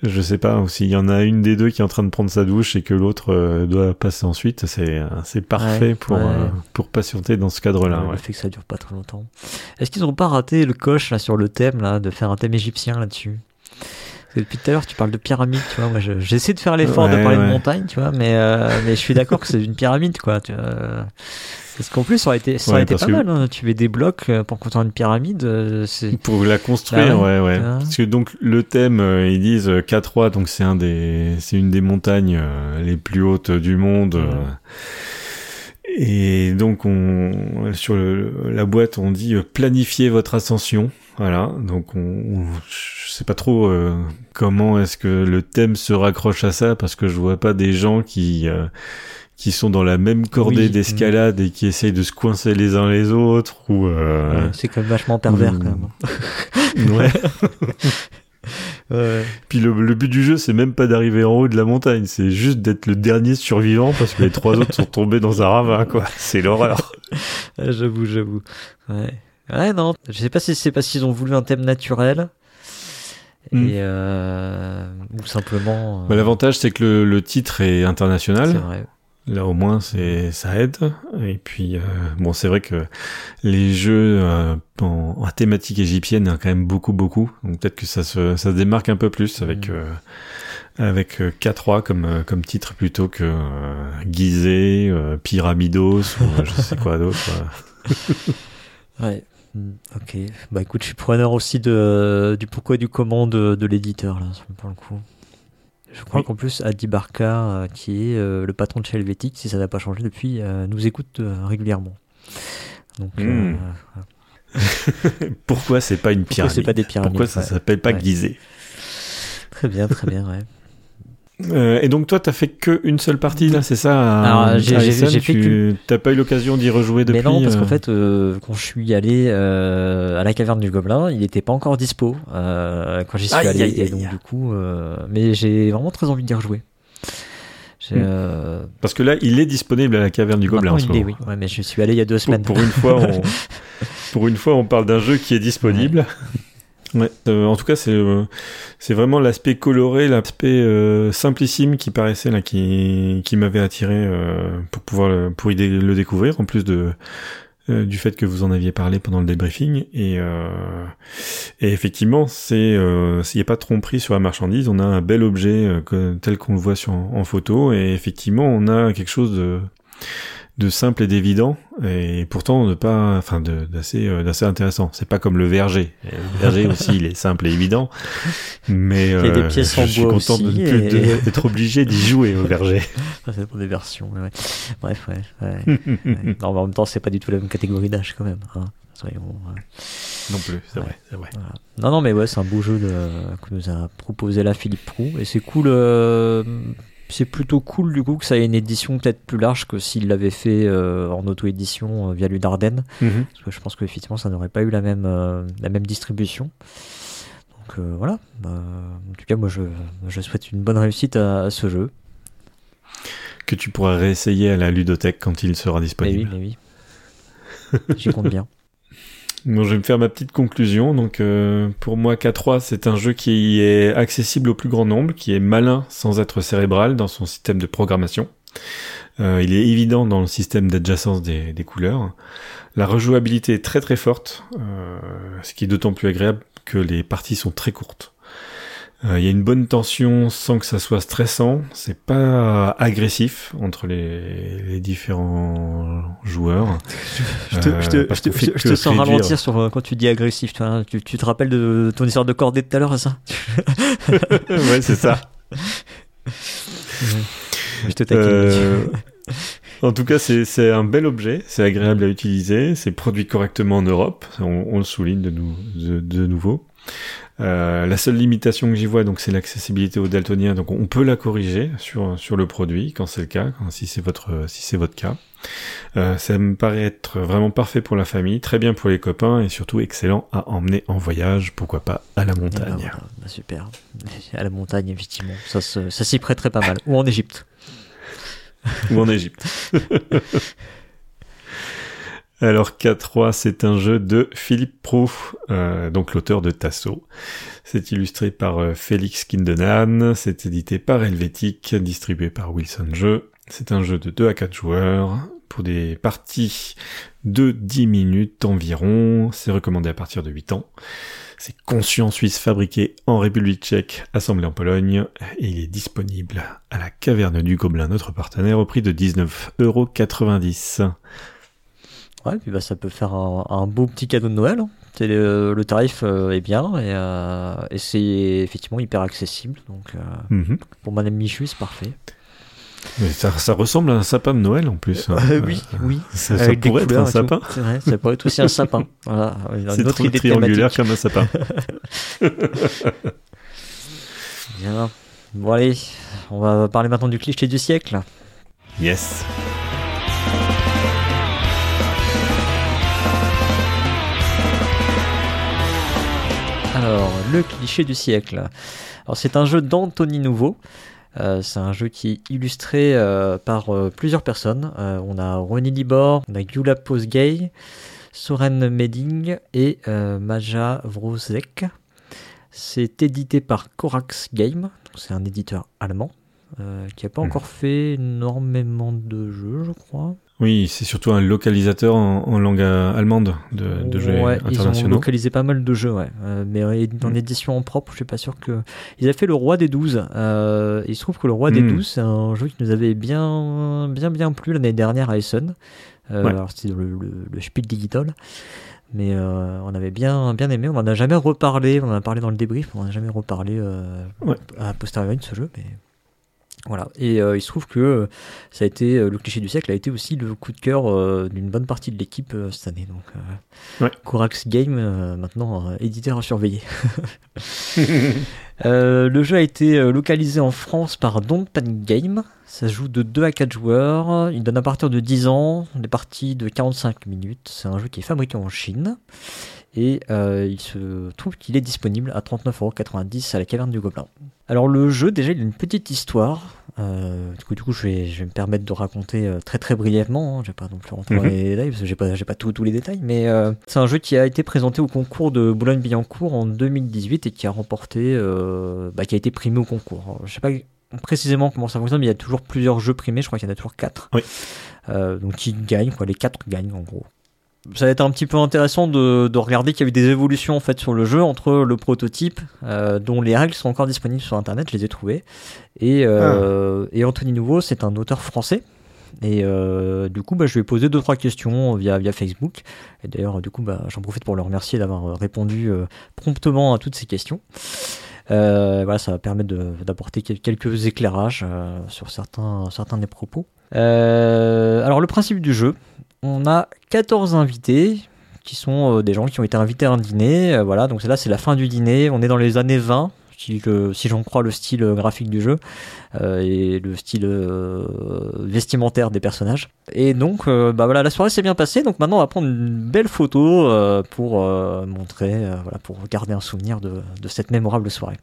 je sais pas ou s'il y en a une des deux qui est en train de prendre sa douche et que l'autre euh, doit passer ensuite c'est c'est parfait
Ouais,
pour
ouais.
euh, pour patienter dans ce cadre-là
Ouais,
ouais.
Fait que ça dure pas trop longtemps. Est-ce qu'ils ont pas raté le coche là sur le thème là de faire un thème égyptien là-dessus? Depuis tout à l'heure, tu parles de pyramide, tu vois. Moi, je- j'essaie de faire l'effort de
Ouais,
parler de montagne, tu vois, mais, euh, mais je suis d'accord que c'est une pyramide, quoi. Tu vois. Parce qu'en plus, ça aurait été, ça aurait
Ouais,
été pas
que-
mal. Hein. Tu mets des blocs euh, pour construire une pyramide. euh,
Pour la construire,
Bah
ouais,
ouais.
Parce que donc le thème, euh, ils disent euh, K3, donc c'est un des, c'est une des montagnes les plus hautes du monde. et donc on, sur le- la boîte, on dit planifiez votre ascension. Voilà. Donc on, on- je sais pas trop euh, comment est-ce que le thème se raccroche à ça parce que je vois pas des gens qui euh, qui sont dans la même cordée
Oui.
d'escalade et qui essayent de se coincer les uns les autres ou euh,
ouais, c'est quand même vachement pervers, quand même.
ouais.
Ouais.
Puis le, le but du jeu, c'est même pas d'arriver en haut de la montagne, c'est juste d'être le dernier survivant parce que les trois autres sont tombés dans un ravin, quoi. C'est l'horreur.
Ah, J'avoue, j'avoue. Ouais. Ouais, non. Je sais pas si c'est parce qu'ils ont voulu un thème naturel.
Mm.
Et euh, ou simplement. euh,
Bah, L'avantage, c'est que le, le titre est
c'est
international.
vrai.
Là, au moins, c'est ça aide. Et puis, euh, bon, c'est vrai que les jeux euh, en, en thématique égyptienne, il y en a quand même beaucoup, beaucoup. Donc peut-être que ça se, ça se démarque un peu plus avec
Mm.
euh, avec euh, K3 comme comme titre plutôt que euh, Gizeh, euh, Pyramidos ou je sais quoi d'autre.
Ouais. Mm, Ok. Bah écoute, je suis preneur aussi de, du pourquoi et du comment de, de l'éditeur, là, pour le coup. Je crois
Oui.
qu'en plus, Adi Barka, euh, qui est euh, le patron de chez Helvetic, si ça n'a pas changé depuis, euh, nous écoute régulièrement. Donc,
Mm.
euh,
Pourquoi c'est pas une
Pourquoi
pyramide
c'est pas des pyramides,
Pourquoi ça
ouais.
s'appelle pas
Ouais. Très bien, très bien, ouais.
Euh, et donc toi, t'as fait qu'une seule partie là, c'est ça à-
Alors, j'ai- fait
Tu t'as pas eu l'occasion d'y rejouer depuis
Mais non, parce qu'en
euh,
fait, euh, quand je suis allé euh, à la caverne du Gobelin, il n'était pas encore dispo euh, quand j'y suis
Aïe,
allé.
aïe,
et donc, du coup, euh, mais j'ai vraiment très envie d'y rejouer.
Hmm.
euh,
Parce que là, il est disponible à la caverne du Gobelin. en ce
il est,
moment.
oui. Ouais, mais je suis allé il y a deux
Pour,
semaines.
pour une fois, on, pour une fois, on parle d'un jeu qui est disponible. Ouais. Euh, en tout cas, c'est euh, c'est vraiment l'aspect coloré, l'aspect euh, simplissime qui paraissait là, qui qui m'avait attiré euh, pour pouvoir le, pour y le découvrir. En plus de euh, du fait que vous en aviez parlé pendant le débriefing et et effectivement, c'est s'il n'y a pas de tromperie sur la marchandise, on a un bel objet tel qu'on le voit sur en photo et effectivement, on a quelque chose de de simple et d'évident et pourtant de pas enfin de- d'assez euh, d'assez intéressant c'est pas comme le verger le verger aussi il est simple et évident mais
Il y a des
euh,
pièces
je
en
suis
bois
content
et-
d'être obligé d'y jouer au verger
Ça, c'est pour des versions. ouais. Bref, ouais. ouais, ouais. Non, mais en même temps, c'est pas du tout la même catégorie d'âge quand même. hein. Soyons, ouais.
non plus c'est vrai c'est vrai
Voilà. Non, non, mais ouais, c'est un beau jeu de- que nous a proposé là Philippe Prou. Et c'est cool. C'est plutôt cool du coup que ça ait une édition peut-être plus large que s'il l'avait fait euh, en auto-édition euh, via Ludarden.
Mhm.
Parce que je pense qu'effectivement, ça n'aurait pas eu la même, euh, la même distribution. Donc voilà. En tout cas, moi, je, je souhaite une bonne réussite à, à ce jeu.
que tu pourras réessayer à la ludothèque quand il sera
Mais oui,
disponible
mais oui. J'y compte bien.
Bon, je vais me faire ma petite conclusion. Donc, euh, pour moi, K3, c'est un jeu qui est accessible au plus grand nombre, qui est malin sans être cérébral dans son système de programmation. Euh, il est évident dans le système d'adjacence des, couleurs. La rejouabilité est très très forte, euh, ce qui est d'autant plus agréable que les parties sont très courtes. Euh, Il y a une bonne tension sans que ça soit stressant. C'est pas agressif entre les, les différents joueurs.
Je te,
Euh,
je te- je te- je te- sens
réduire.
ralentir sur euh, quand tu dis agressif. Tu, vois, tu, tu te rappelles de ton histoire de cordée de tout à l'heure, ça
ouais, c'est ça.
Je te taquine.
En tout cas, c'est c'est un bel objet, c'est agréable à utiliser, c'est produit correctement en Europe, on, on le souligne de, nou- de, de nouveau. Euh, la seule limitation que j'y vois, donc, c'est l'accessibilité aux daltoniens. Donc, on peut la corriger sur sur le produit quand c'est le cas, quand, si c'est votre si c'est votre cas. Euh, ça me paraît être vraiment parfait pour la famille, très bien pour les copains et surtout excellent à emmener en voyage, pourquoi pas à la montagne.
voilà, bah super. À la montagne, effectivement. Ça, se- ça s'y prêterait pas mal. Ou en Égypte.
ou en Égypte. Alors K3, c'est un jeu de Philippe Pro, euh, donc l'auteur de Tasso. C'est illustré par euh, Félix Kindenan, c'est édité par Helvétique, distribué par Wilson Jeux. C'est un jeu de 2 à 4 joueurs pour des parties de 10 minutes environ. C'est recommandé à partir de 8 ans. C'est conscient suisse fabriqué en République tchèque, assemblé en Pologne, et il est disponible à la caverne du Gobelin, notre partenaire, au prix de 19,90€.
Ouais, puis bah, ça peut faire un, un beau petit cadeau de Noël. hein. Le, le tarif euh, est bien et, euh, et c'est effectivement hyper accessible. Donc euh,
Mhm.
pour Madame Michu, c'est parfait.
Mais ça, ça ressemble à un sapin de Noël en plus. hein.
Euh, oui, oui.
Ça, ça pourrait être un sapin.
Vrai, ça pourrait être aussi un sapin. Voilà, une
C'est
autre idée
triangulaire comme un sapin.
Bien. Bon allez, on va parler maintenant du cliché du siècle.
yes.
Alors, le cliché du siècle. Alors, c'est un jeu d'Anthony Nouveau. Euh, c'est un jeu qui est illustré euh, par euh, plusieurs personnes. On a Ronnie Libor, on a Gyula Posgay, Soren Meding et Maja Vrozek. C'est édité par Corax Game, c'est un éditeur allemand qui n'a pas
Mhm.
encore fait énormément de jeux, je crois.
Oui, c'est surtout un localisateur en, en langue euh, allemande de, de jeux
Ouais, ils ont
internationaux.
localisé pas mal de jeux, ouais. Euh, mais en en
Mm.
édition en propre, je suis pas sûr que. Ils avaient fait le Roi des 12. Euh, il se trouve que le Roi des
Mm.
12, c'est un jeu qui nous avait bien, bien, bien plu l'année dernière à Essen. Euh,
Ouais.
Alors, c'était le, le, le Spiel Digital. Mais euh, on avait bien, bien aimé. On en a jamais reparlé. On en a parlé dans le débrief. On en a jamais reparlé euh, à posteriori de ce jeu. Mais Voilà. Et il se trouve que ça a été le cliché du siècle a été aussi le coup de cœur d'une bonne partie de l'équipe cette année. Donc,
Ouais.
Corax Game maintenant éditeur à surveiller. le jeu a été localisé en France par Panic Game. Ça se joue de 2 à 4 joueurs. Il donne à partir de 10 ans des parties de 45 minutes. C'est un jeu qui est fabriqué en Chine. Et euh, il se trouve qu'il est disponible à 39,90€ à la caverne du Gobelin. Alors le jeu, déjà, il a une petite histoire. Euh, du, coup, du coup, je vais, je vais me permettre de raconter euh, très très brièvement. Hein. Je vais pas non plus rentrer dans les détails parce que j'ai pas, pas tous les détails. Mais c'est un jeu qui a été présenté au concours de Boulogne-Billancourt en 2018 et qui a remporté, bah, qui a été primé au concours. Alors, je sais pas précisément comment ça fonctionne, mais il y a toujours plusieurs jeux primés, je crois qu'il y en a toujours 4.
Oui.
Donc qui gagnent, quoi, les 4 gagnent en gros. Ça va être un petit peu intéressant de, de regarder qu'il y a eu des évolutions en fait sur le jeu entre le prototype, euh, dont les règles sont encore disponibles sur internet, je les ai trouvées, et, euh, et Anthony Nouveau, c'est un auteur français. Et euh, du coup, bah, je vais poser deux trois questions via via Facebook. Et d'ailleurs, du coup, bah, j'en profite pour le remercier d'avoir répondu promptement à toutes ces questions. Voilà, ça va permettre d'apporter quel- quelques éclairages sur certains, certains des propos. Alors, le principe du jeu, on a 14 invités qui sont euh, des gens qui ont été invités à un dîner. Euh, voilà, donc là, c'est la fin du dîner. On est dans les années 20. Si, je- si j'en crois le style euh, graphique du jeu et le style euh, vestimentaire des personnages. Et donc, euh, bah voilà, la soirée s'est bien passée. Donc maintenant, on va prendre une belle photo euh, pour euh, montrer, euh, voilà, pour garder un souvenir de, de cette mémorable soirée.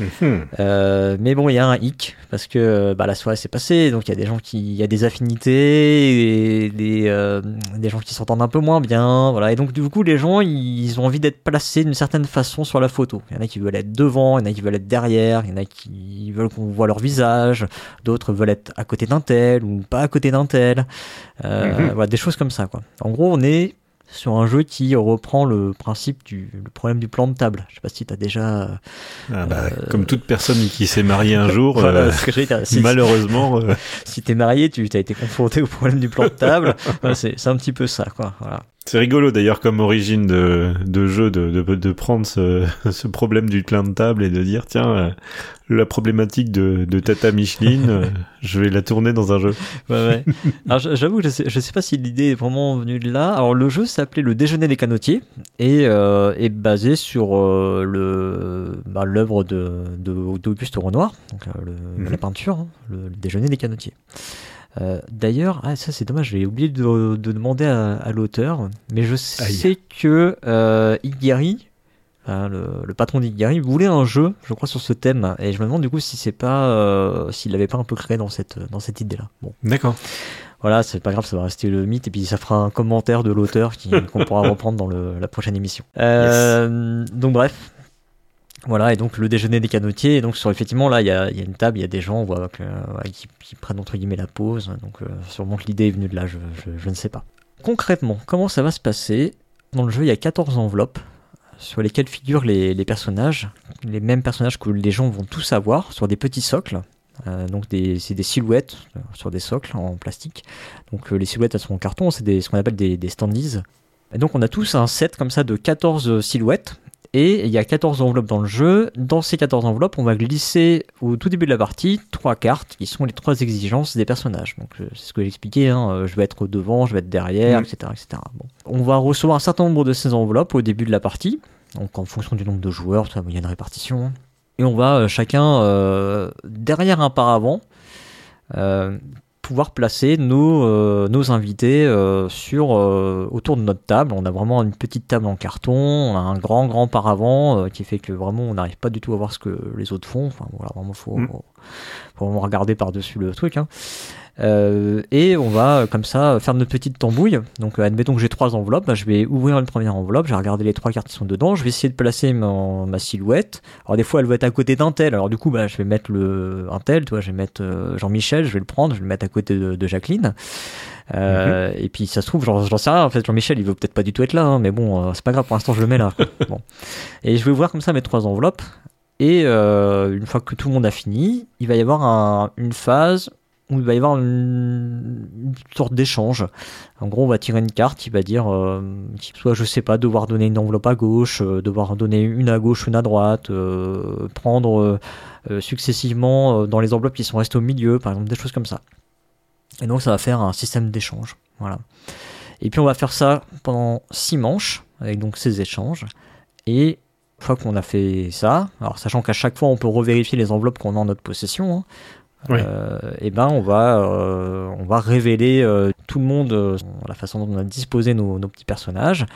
Mhm.
Euh, mais bon, il y a un hic parce que bah, la soirée s'est passée, donc il y a des gens qui, il y a des affinités, et des, euh, des gens qui s'entendent un peu moins bien, voilà. Et donc du coup, les gens, ils ont envie d'être placés d'une certaine façon sur la photo. Il y en a qui veulent être devant, il y en a qui veulent être derrière, il y en a qui veulent qu'on voit leur visage, d'autres veulent être à côté d'un tel ou pas à côté d'un tel. Euh,
Mhm.
Voilà, des choses comme ça, quoi. En gros, on est sur un jeu qui reprend le principe du le problème du plan de table. Je sais pas si tu as déjà
Ah bah, Comme toute personne qui s'est mariée un jour,
Voilà,
euh,
que dire. Si,
malheureusement, euh,
si t'es marié, tu as été confronté au problème du plan de table. C'est un petit peu ça, quoi. Voilà.
C'est rigolo d'ailleurs comme origine de, de jeu de, de, de prendre ce, ce problème du plein de table et de dire tiens euh, la problématique de, de Tata Micheline, euh, je vais la tourner dans un jeu.
Ouais, ouais. Alors, j'avoue, je sais, je sais pas si l'idée est vraiment venue de là. Alors, le jeu s'appelait Le Déjeuner des Canotiers et euh, est basé sur le bah, l'œuvre de d'Auguste Renoir, donc le-
Mhm.
la peinture, hein, le, le Déjeuner des Canotiers. Euh, D'ailleurs, ah, ça c'est dommage, j'ai oublié de, de demander à, à l'auteur, mais je sais que euh, Igari, hein, le, le patron d'Igari, voulait un jeu, je crois, sur ce thème, et je me demande du coup si c'est pas, euh, s'il l'avait pas un peu créé dans cette dans cette idée-là. Bon.
D'accord.
Voilà, c'est pas grave, ça va rester le mythe et puis ça fera un commentaire de l'auteur qu'on pourra reprendre dans le- la prochaine émission. Euh, Donc bref. Voilà, et donc le déjeuner des canotiers, et donc sur effectivement là il y a, une table, il y a des gens on voit que, qui, prennent entre guillemets la pause, donc euh, sûrement que l'idée est venue de là, je, je- ne sais pas. Concrètement, comment ça va se passer Dans le jeu? Il y a 14 enveloppes sur lesquelles figurent les, personnages, les mêmes personnages que les gens vont tous avoir, sur des petits socles. Euh, donc c'est des silhouettes euh, sur des socles en plastique. Donc les silhouettes elles sont en carton, c'est ce qu'on appelle des, des standees. Et donc on a tous un set comme ça de 14 silhouettes. Et il y a 14 enveloppes dans le jeu. Dans ces 14 enveloppes, on va glisser au tout début de la partie trois cartes qui sont les trois exigences des personnages. Donc euh, c'est ce que j'expliquais, hein, euh, je vais être devant, je vais être derrière, etc. etc. Bon. On va recevoir un certain nombre de ces enveloppes au début de la partie. Donc en fonction du nombre de joueurs, il y a une répartition. Et on va euh, chacun, euh, derrière un paravent, euh, pouvoir placer nos, euh, nos invités euh, sur, euh, autour de notre table. On a vraiment une petite table en carton, on a un grand grand paravent qui fait que vraiment on n'arrive pas du tout à voir ce que les autres font. Enfin voilà, vraiment faut,
Mm.
Faut vraiment regarder par-dessus le truc. hein. Euh, et on va euh, comme ça faire notre petite tambouille. Donc euh, admettons que j'ai trois enveloppes, bah, je vais ouvrir une première enveloppe, je vais regarder les trois cartes qui sont dedans, je vais essayer de placer ma silhouette. Alors des fois elle va être à côté d'un tel, alors du coup bah, je vais mettre le un tel, tu vois, je vais mettre euh, Jean-Michel, je vais le prendre, je vais le mettre à côté de, de Jacqueline. Euh, Et puis ça se trouve, j'en sais rien, en fait Jean-Michel il veut peut-être pas du tout être là, hein, mais bon, c'est pas grave, pour l'instant je le mets là. bon. Et je vais ouvrir comme ça mes trois enveloppes. Et euh, une fois que tout le monde a fini, il va y avoir un- une phase où il va y avoir une, sorte d'échange. En gros, on va tirer une carte qui va dire, euh, soit je sais pas, devoir donner une enveloppe à gauche, euh, devoir donner une à gauche, une à droite, prendre successivement dans les enveloppes qui sont restées au milieu, par exemple, des choses comme ça. Et donc, ça va faire un système d'échange. Voilà. Et puis, on va faire ça pendant six manches, avec donc ces échanges. Et une fois qu'on a fait ça, alors sachant qu'à chaque fois, on peut revérifier les enveloppes qu'on a en notre possession. hein,
Ouais.
euh, et ben on va euh, on va révéler euh, tout le monde la façon dont on a disposé nos, nos petits personnages.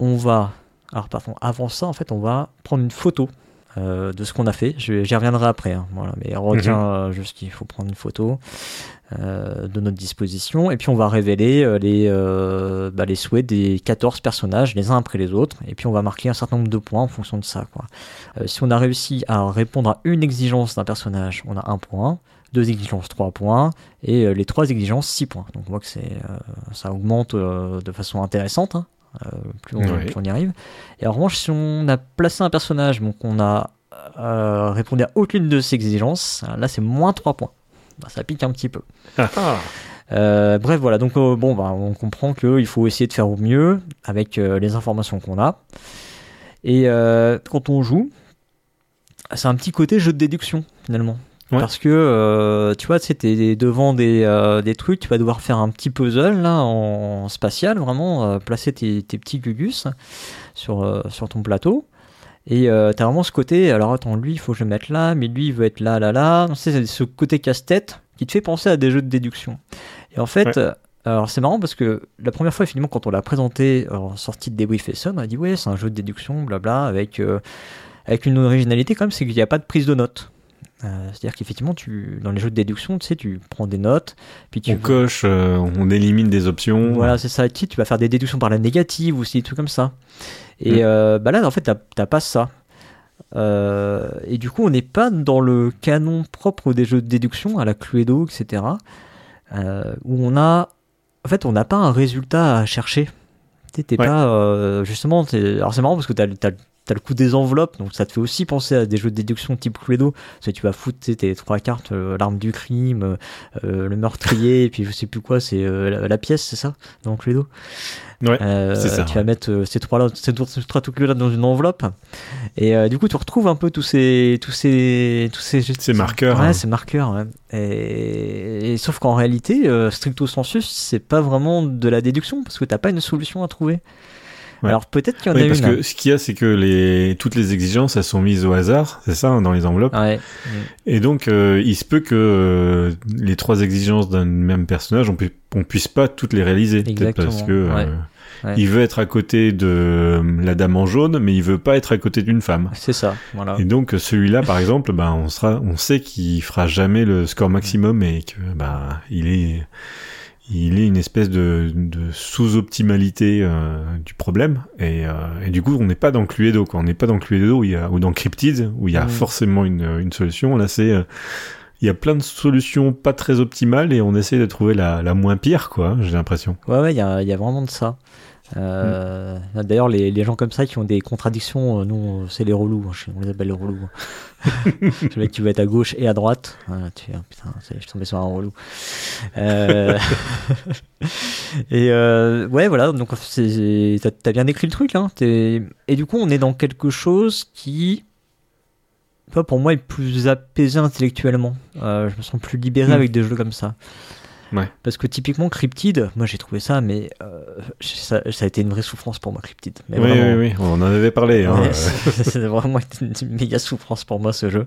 On va alors pardon avant ça en fait on va prendre une photo euh, de ce qu'on a fait. J'y reviendrai après. hein, voilà, mais retiens euh, juste qu'il faut prendre une photo euh, de notre disposition et puis on va révéler les bah, les souhaits des 14 personnages les uns après les autres et puis on va marquer un certain nombre de points en fonction de ça quoi. Si on a réussi à répondre à une exigence d'un personnage, on a un point, deux exigences, trois points, et les trois exigences, six points. Donc on voit que c'est, ça augmente de façon intéressante, hein, plus, on,
Ouais.
plus on y arrive. Et en revanche, si on a placé un personnage, donc on a euh, répondu à aucune de ces exigences, là c'est moins trois points. Bah, ça pique un petit peu.
Ah, ah.
Euh, bref, voilà. Donc, euh, bon, bah, on comprend qu'il faut essayer de faire au mieux avec euh, les informations qu'on a. Et euh, quand on joue, c'est un petit côté jeu de déduction finalement.
Ouais.
Parce que euh, tu vois, t'es devant des, euh, des trucs, tu vas devoir faire un petit puzzle là en spatial, vraiment euh, placer tes, tes petits gugus sur, sur ton plateau. Et t'as vraiment ce côté, alors attends, lui il faut que je le mette là, mais lui il veut être là, là, là. C'est ce côté casse-tête qui te fait penser à des jeux de déduction. Et en fait,
Ouais.
alors c'est marrant parce que la première fois, finalement, quand on l'a présenté en sortie de Debrief et Son, on a dit ouais, c'est un jeu de déduction, blabla, avec, avec une originalité quand même, c'est qu'il n'y a pas de prise de notes. Euh, C'est-à-dire qu'effectivement, tu, dans les jeux de déduction, tu sais, tu prends des notes, puis tu
On coche, euh, on élimine des options.
voilà, c'est ça. Tu tu vas faire des déductions par la négative ou aussi des trucs comme ça. Et
Mm.
euh, bah là, en fait, t'as pas ça. Et du coup, on n'est pas dans le canon propre des jeux de déduction à la Cluedo, etc. où on a, en fait, on n'a pas un résultat à chercher. T'es
Ouais.
pas justement. Alors c'est marrant parce que t'as as, T'as le coup des enveloppes, donc ça te fait aussi penser à des jeux de déduction type Cluedo. Parce que tu vas foutre tes trois cartes, euh, l'arme du crime, euh, le meurtrier, et puis je sais plus quoi, c'est euh, la, la pièce, c'est ça Dans Cluedo?
Ouais,
Euh,
c'est ça,
Tu vas mettre euh, ces trois-là, ces trois, trois trucs-là dans une enveloppe. Et euh, du coup, tu retrouves un peu tous ces, tous ces, tous ces,
Ces marqueurs,
Ouais,
hein.
ces marqueurs. ouais. Et, et sauf qu'en réalité, euh, stricto sensus, c'est pas vraiment de la déduction parce que t'as pas une solution à trouver.
Ouais.
Alors peut-être qu'il y en
Oui,
a
parce
une.
que ce qu'il y a, c'est que les, toutes les exigences, elles sont mises au hasard, c'est ça, hein, dans les enveloppes.
Ouais.
Et donc, euh, il se peut que euh, les trois exigences d'un même personnage, on, pu- on puisse pas toutes les réaliser. Peut-être
Exactement,
parce que euh,
ouais,
il veut être à côté de la dame en jaune, mais il veut pas être à côté d'une femme.
C'est ça. Voilà.
Et donc celui-là, par exemple, ben on sera, on sait qu'il fera jamais le score maximum et que bah il est, il est une espèce de, de sous-optimalité euh, du problème. Et, euh, et du coup, on n'est pas dans Cluedo, quoi. On n'est pas dans Cluedo où il y a, ou dans Cryptid où il y a
Mm.
forcément une, une solution. Là, c'est, euh, il y a plein de solutions pas très optimales et on essaie de trouver la, la moins pire, quoi. J'ai l'impression.
Ouais, ouais, il y a, il y a vraiment de ça. Euh, D'ailleurs, les, les gens comme ça qui ont des contradictions, euh, nous, c'est les relous. hein, on les appelle les relous. le mec qui veut être à gauche et à droite. Ah, tu, ah, putain, je suis tombé sur un relou. Euh, et euh, ouais, voilà. Donc, t'as bien décrit le truc. Hein, et du coup, on est dans quelque chose qui, pour moi, est plus apaisé intellectuellement. Je me sens plus libéré
Mm.
avec des jeux comme ça.
Ouais.
Parce que typiquement Cryptid, moi j'ai trouvé ça, mais euh, ça, ça a été une vraie souffrance pour moi Cryptid. Mais
Oui,
vraiment,
oui, oui, on en avait parlé. Hein.
C'est vraiment une méga souffrance pour moi ce jeu.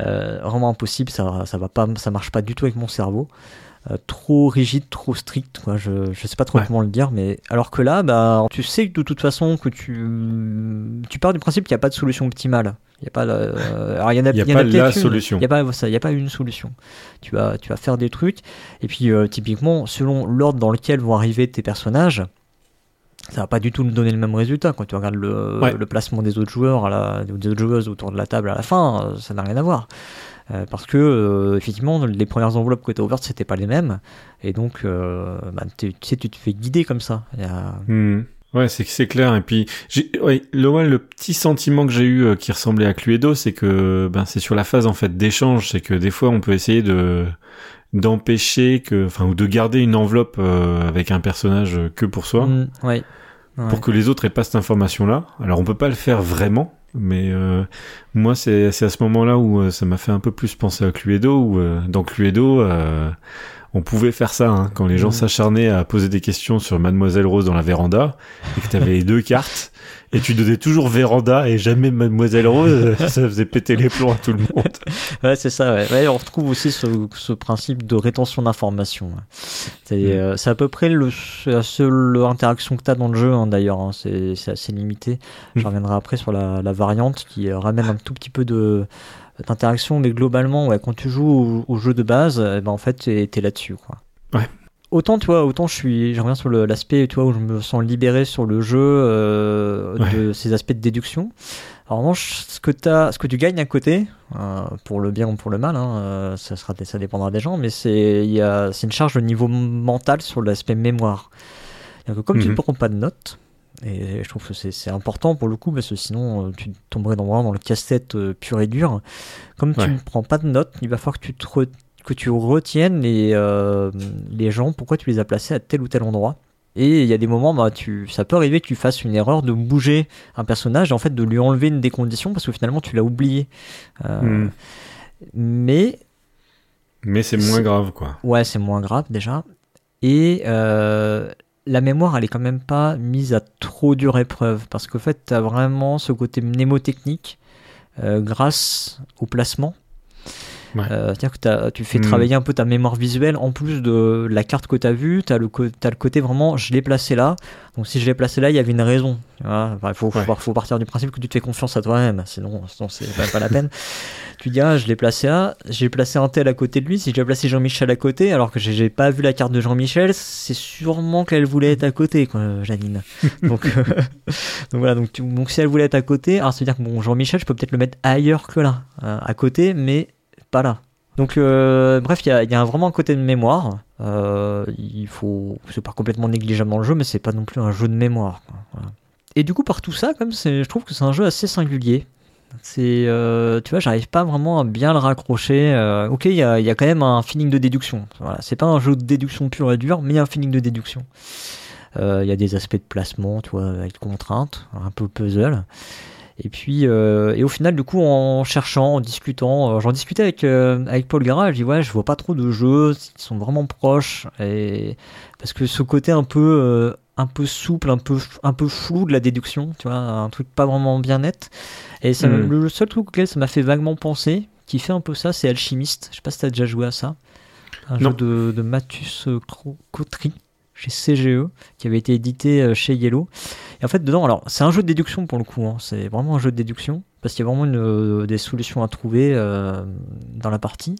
Euh, vraiment impossible, ça, ça va pas, ça marche pas du tout avec mon cerveau. Euh, trop rigide, trop strict, quoi. Je, je sais pas trop
Ouais.
comment le dire, mais alors que là, bah, tu sais de toute façon que tu, tu pars du principe qu'il n'y a pas de solution optimale. Il y a pas, euh, alors il y en a,
Il y a
en
pas la solution.
Il y a pas ça, il y a pas une solution. Tu vas, tu vas faire des trucs, et puis euh, typiquement selon l'ordre dans lequel vont arriver tes personnages. Ça va pas du tout nous donner le même résultat quand tu regardes le,
Ouais.
le placement des autres joueurs, à la, des autres joueuses autour de la table à la fin, euh, ça n'a rien à voir. Euh, parce que euh, effectivement, les premières enveloppes que tu as ouvertes, c'était pas les mêmes, et donc euh, bah, tu sais, tu te fais guider comme ça. A-
Hmm. Ouais, c'est c'est clair. Et puis, ouais, le, ouais, le petit sentiment que j'ai eu qui ressemblait à Cluedo, c'est que ben c'est sur la phase en fait d'échange, c'est que des fois on peut essayer de d'empêcher que, enfin, ou de garder une enveloppe avec un personnage que pour soi,
Mm, ouais. Ouais.
pour que les autres aient pas cette information-là. Alors on peut pas le faire vraiment, mais euh, moi c'est à ce moment-là où euh, ça m'a fait un peu plus penser à Cluedo, où euh, dans Cluedo euh, on pouvait faire ça hein, quand les gens
Mhm.
s'acharnaient à poser des questions sur Mademoiselle Rose dans la véranda et que t'avais les deux cartes et tu donnais toujours véranda et jamais Mademoiselle Rose, ça faisait péter les plombs à tout le monde.
Ouais, c'est ça. Ouais. Ouais, on retrouve aussi ce, ce principe de rétention d'informations. ouais. C'est
Mm.
euh, à peu près le, la seule interaction que tu as dans le jeu, hein, d'ailleurs. hein. C'est c'est assez limité. Je
Mm.
reviendrai après sur la, la variante qui euh, ramène un tout petit peu de d'interaction, mais globalement, ouais, quand tu joues au, au jeu de base, eh ben, en fait, t'es es là-dessus. quoi.
Ouais.
Autant, tu vois, autant je suis, je reviens sur l'aspect, tu vois, où je me sens libéré sur le jeu euh, de ces aspects de déduction. En revanche, ce que, as, ce que tu gagnes à côté, euh, pour le bien ou pour le mal, hein, euh, ça, sera, ça dépendra des gens, mais c'est il y a- c'est une charge de niveau mental sur l'aspect mémoire. Que comme tu ne
Mhm.
prends pas de notes, et je trouve que c'est important pour le coup, parce que sinon euh, tu tomberais dans, dans le casse-tête euh, pur et dur. Comme
Ouais.
tu ne prends pas de notes, il va falloir que tu, te re- que tu retiennes les, euh, les gens, pourquoi tu les as placés à tel ou tel endroit. Et il y a des moments, bah, tu, ça peut arriver que tu fasses une erreur de bouger un personnage et en fait de lui enlever une des conditions parce que finalement tu l'as oublié. Euh,
Hmm.
Mais
Mais c'est moins grave quoi.
ouais, c'est moins grave déjà. Et euh, la mémoire, elle est quand même pas mise à trop dure épreuve parce qu'en fait, tu vraiment ce côté mnémotechnique euh, grâce au placement.
Ouais.
Euh, C'est-à-dire que tu fais
Hmm.
travailler un peu ta mémoire visuelle en plus de la carte que tu as vue. Tu as, le côté vraiment, je l'ai placé là. Donc si je l'ai placé là, il y avait une raison. Il faut,
Ouais.
faut, partir du principe que tu te fais confiance à toi-même. Sinon, sinon c'est pas, pas la peine. Tu dis, ah, je l'ai placé là, j'ai placé un tel à côté de lui. Si j'ai placé Jean-Michel à côté, alors que j'ai pas vu la carte de Jean-Michel, c'est sûrement qu'elle voulait être à côté, quoi, Janine. donc, euh, donc voilà, donc, tu- donc si elle voulait être à côté, alors ça veut dire que bon, Jean-Michel, je peux peut-être le mettre ailleurs que là, euh, à côté, mais pas là. Donc euh, bref, il y a, vraiment un côté de mémoire. Euh, il faut, c'est pas complètement négligeable dans le jeu, mais c'est pas non plus un jeu de mémoire. Et du coup, par tout ça, comme je trouve que c'est un jeu assez singulier. C'est, euh, tu vois, j'arrive pas vraiment à bien le raccrocher. Ok, il y a, quand même un feeling de déduction. Voilà, c'est pas un jeu de déduction pur et dur, mais un feeling de déduction. Il y a des aspects de placement, tu vois, avec contraintes, un peu puzzle. Et puis, euh, et au final, du coup, en cherchant, en discutant, euh, j'en discutais avec, euh, avec Paul Gara, je dis ouais, je vois pas trop de jeux qui sont vraiment proches, et parce que ce côté un peu, un peu souple, un peu, un peu flou de la déduction, tu vois, un truc pas vraiment bien net. Et ça,
Mm.
le seul truc auquel ça m'a fait vaguement penser, qui fait un peu ça, c'est Alchimiste. Je sais pas si t'as déjà joué à ça. Un
Non.
jeu de, de Mathus Cotry chez CGE, qui avait été édité euh, chez Yellow. Et en fait, dedans, alors, c'est un jeu de déduction pour le coup, hein. c'est vraiment un jeu de déduction, parce qu'il y a vraiment une, euh, des solutions à trouver euh, dans la partie.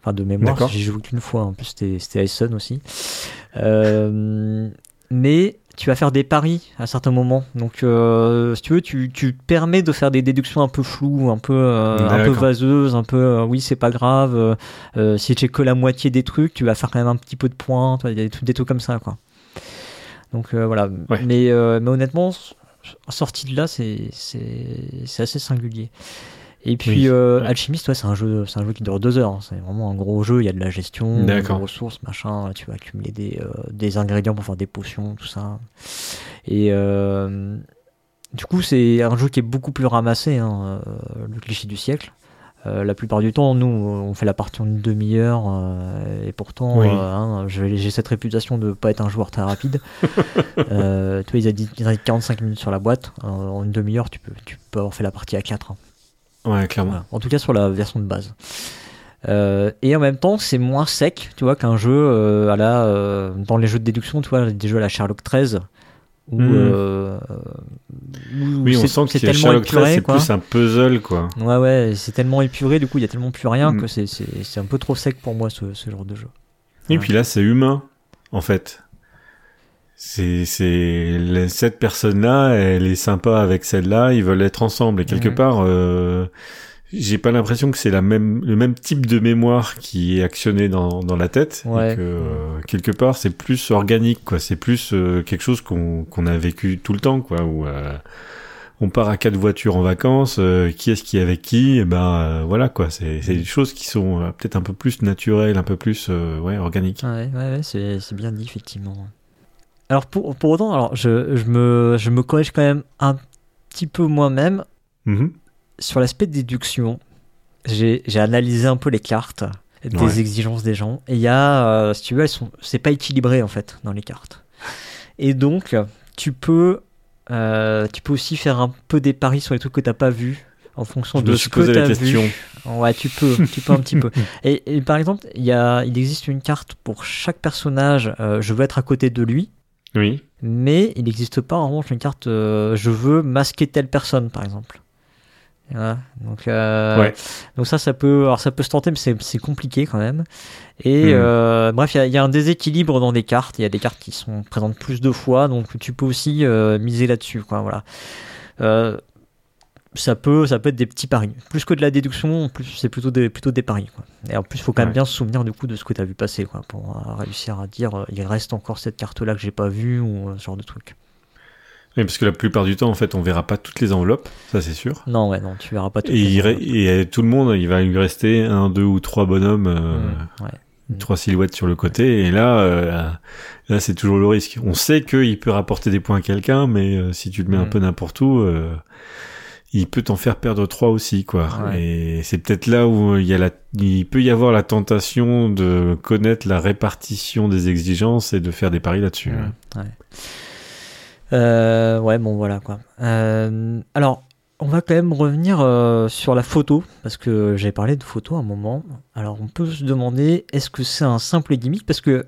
Enfin, de mémoire, j'ai joué qu'une fois, en plus c'était Essen aussi. Euh, mais tu vas faire des paris à certains moments. Donc, euh, si tu veux, tu, tu te permets de faire des déductions un peu floues, un peu, euh, un peu vaseuses, un peu, euh, oui, c'est pas grave. si tu que la moitié des trucs, tu vas faire quand même un petit peu de points. tu vois, Il y a des, trucs- des trucs comme ça, quoi. Donc, voilà.
Ouais.
Mais, mais honnêtement, sorti de là, c'est assez singulier. Et puis,
Oui.
euh,
Ouais.
Alchimiste, ouais, c'est un jeu, c'est un jeu qui dure deux heures. hein. C'est vraiment un gros jeu. Il y a de la gestion, des ressources, machin. Tu vas accumuler des, euh, des ingrédients pour faire des potions, tout ça. Et euh, du coup, c'est un jeu qui est beaucoup plus ramassé, hein, euh, le cliché du siècle. Euh, la plupart du temps, nous, on fait la partie en une demi-heure, euh, et pourtant,
Oui.
hein, j'ai cette réputation de pas être un joueur très rapide. euh, tu vois, ils ont dit, ils ont dit 45 minutes sur la boîte. Euh, en une demi-heure, tu peux, tu peux avoir fait la partie à 4.
Ouais, clairement.
Voilà. En tout cas sur la version de base. Euh, et en même temps, c'est moins sec, tu vois, qu'un jeu euh, à la, euh, dans les jeux de déduction, tu vois, des jeux à la Sherlock 13, où,
Mhm.
euh, où
Oui, on
c'est-
sent
c'est
que
tellement
Sherlock 13,
épuré,
c'est plus un puzzle, quoi.
Ouais, ouais, c'est tellement épuré, du coup, il y a tellement plus rien
Mm.
que c'est- c'est c'est un peu trop sec pour moi, ce, ce genre de jeu.
Et
Ouais.
puis là, c'est humain, en fait. C'est, c'est, cette personne-là, elle est sympa avec celle-là, ils veulent être ensemble. Et quelque part, euh, j'ai pas l'impression que c'est la même, le même type de mémoire qui est actionné dans, dans la tête. Et
Ouais.
que, euh, quelque part, c'est plus organique, quoi. C'est plus euh, quelque chose qu'on, qu'on a vécu tout le temps, quoi. Ou, euh, on part à quatre voitures en vacances, euh, qui est-ce qui est avec qui? Et ben euh, voilà quoi, c'est c'est des choses qui sont euh, peut-être un peu plus naturelles, un peu plus euh, ouais organiques.
Ouais, ouais, ouais, c'est c'est bien dit, effectivement. Alors, pour, pour autant, alors, je, je, me, je me corrige quand même un petit peu moi-même
Mhm.
sur l'aspect de déduction. J'ai analysé un peu les cartes des
Ouais.
exigences des gens. Et il y a, euh, si tu veux, elles sont, c'est pas équilibré en fait dans les cartes. Et donc, tu peux, euh, tu peux aussi faire un peu des paris sur les trucs que t'as pas vus en fonction
Je
de ce que t'as
question.
vu. Ouais, tu peux, tu peux un petit peu. Et, et par exemple, il y a, il existe une carte pour chaque personnage. euh, je veux être à côté de lui.
Oui.
Mais il n'existe pas en revanche une carte euh, je veux masquer telle personne par exemple. Voilà. Donc, euh,
Ouais.
donc ça, ça peut, alors ça peut se tenter, mais c'est compliqué quand même. Et
Mhm.
euh, bref, il y y, a un déséquilibre dans des cartes. Il y a des cartes qui sont présentes plus de fois, donc tu peux aussi euh, miser là-dessus. Quoi, voilà. Ça peut, ça peut être des petits paris. Plus que de la déduction, plus c'est plutôt des, plutôt des paris. Quoi. Et en plus, il faut quand même
Ouais.
bien se souvenir du coup de ce que tu as vu passer, quoi, pour euh, réussir à dire euh, il reste encore cette carte-là que j'ai pas vue ou euh, ce genre de truc.
Oui, parce que la plupart du temps, en fait, on verra pas toutes les enveloppes, ça c'est sûr.
Non, ouais, non, tu verras pas tout.
Et, il re- et tout le monde, il va lui rester un, deux ou trois bonhommes, euh,
ouais.
trois silhouettes sur le côté. Et là, là, c'est toujours le risque. On sait qu'il peut rapporter des points à quelqu'un, mais si tu le mets un
Mm.
peu n'importe où, il peut t'en faire perdre trois aussi, quoi.
Ouais.
Et c'est peut-être là où il y a la, il peut y avoir la tentation de connaître la répartition des exigences et de faire des paris là-dessus.
Ouais. Euh, ouais, bon, voilà quoi. Euh, alors, on va quand même revenir euh, sur la photo, parce que j'avais parlé de photo à un moment. Alors, on peut se demander, est-ce que c'est un simple gimmick? Parce que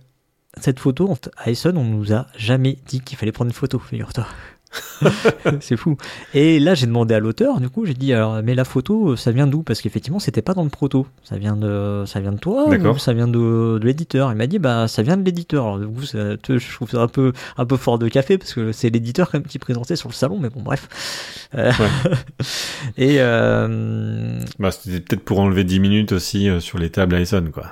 cette photo, à Essonne, on nous a jamais dit qu'il fallait prendre une photo, figure-toi. c'est fou. Et là, j'ai demandé à l'auteur, du coup, j'ai dit, alors, mais la photo, ça vient d'où? Parce qu'effectivement, c'était pas dans le proto. Ça vient de, ça vient de toi
D'accord.
ou ça vient de, de l'éditeur? Il m'a dit, bah, ça vient de l'éditeur. Alors, du coup, ça- je trouve ça un peu, un peu fort de café parce que c'est l'éditeur quand même qui présentait sur le salon, mais bon, bref. Euh, et euh,
Bah, c'était peut-être pour enlever 10 minutes aussi euh, sur les tables à Essonne, quoi.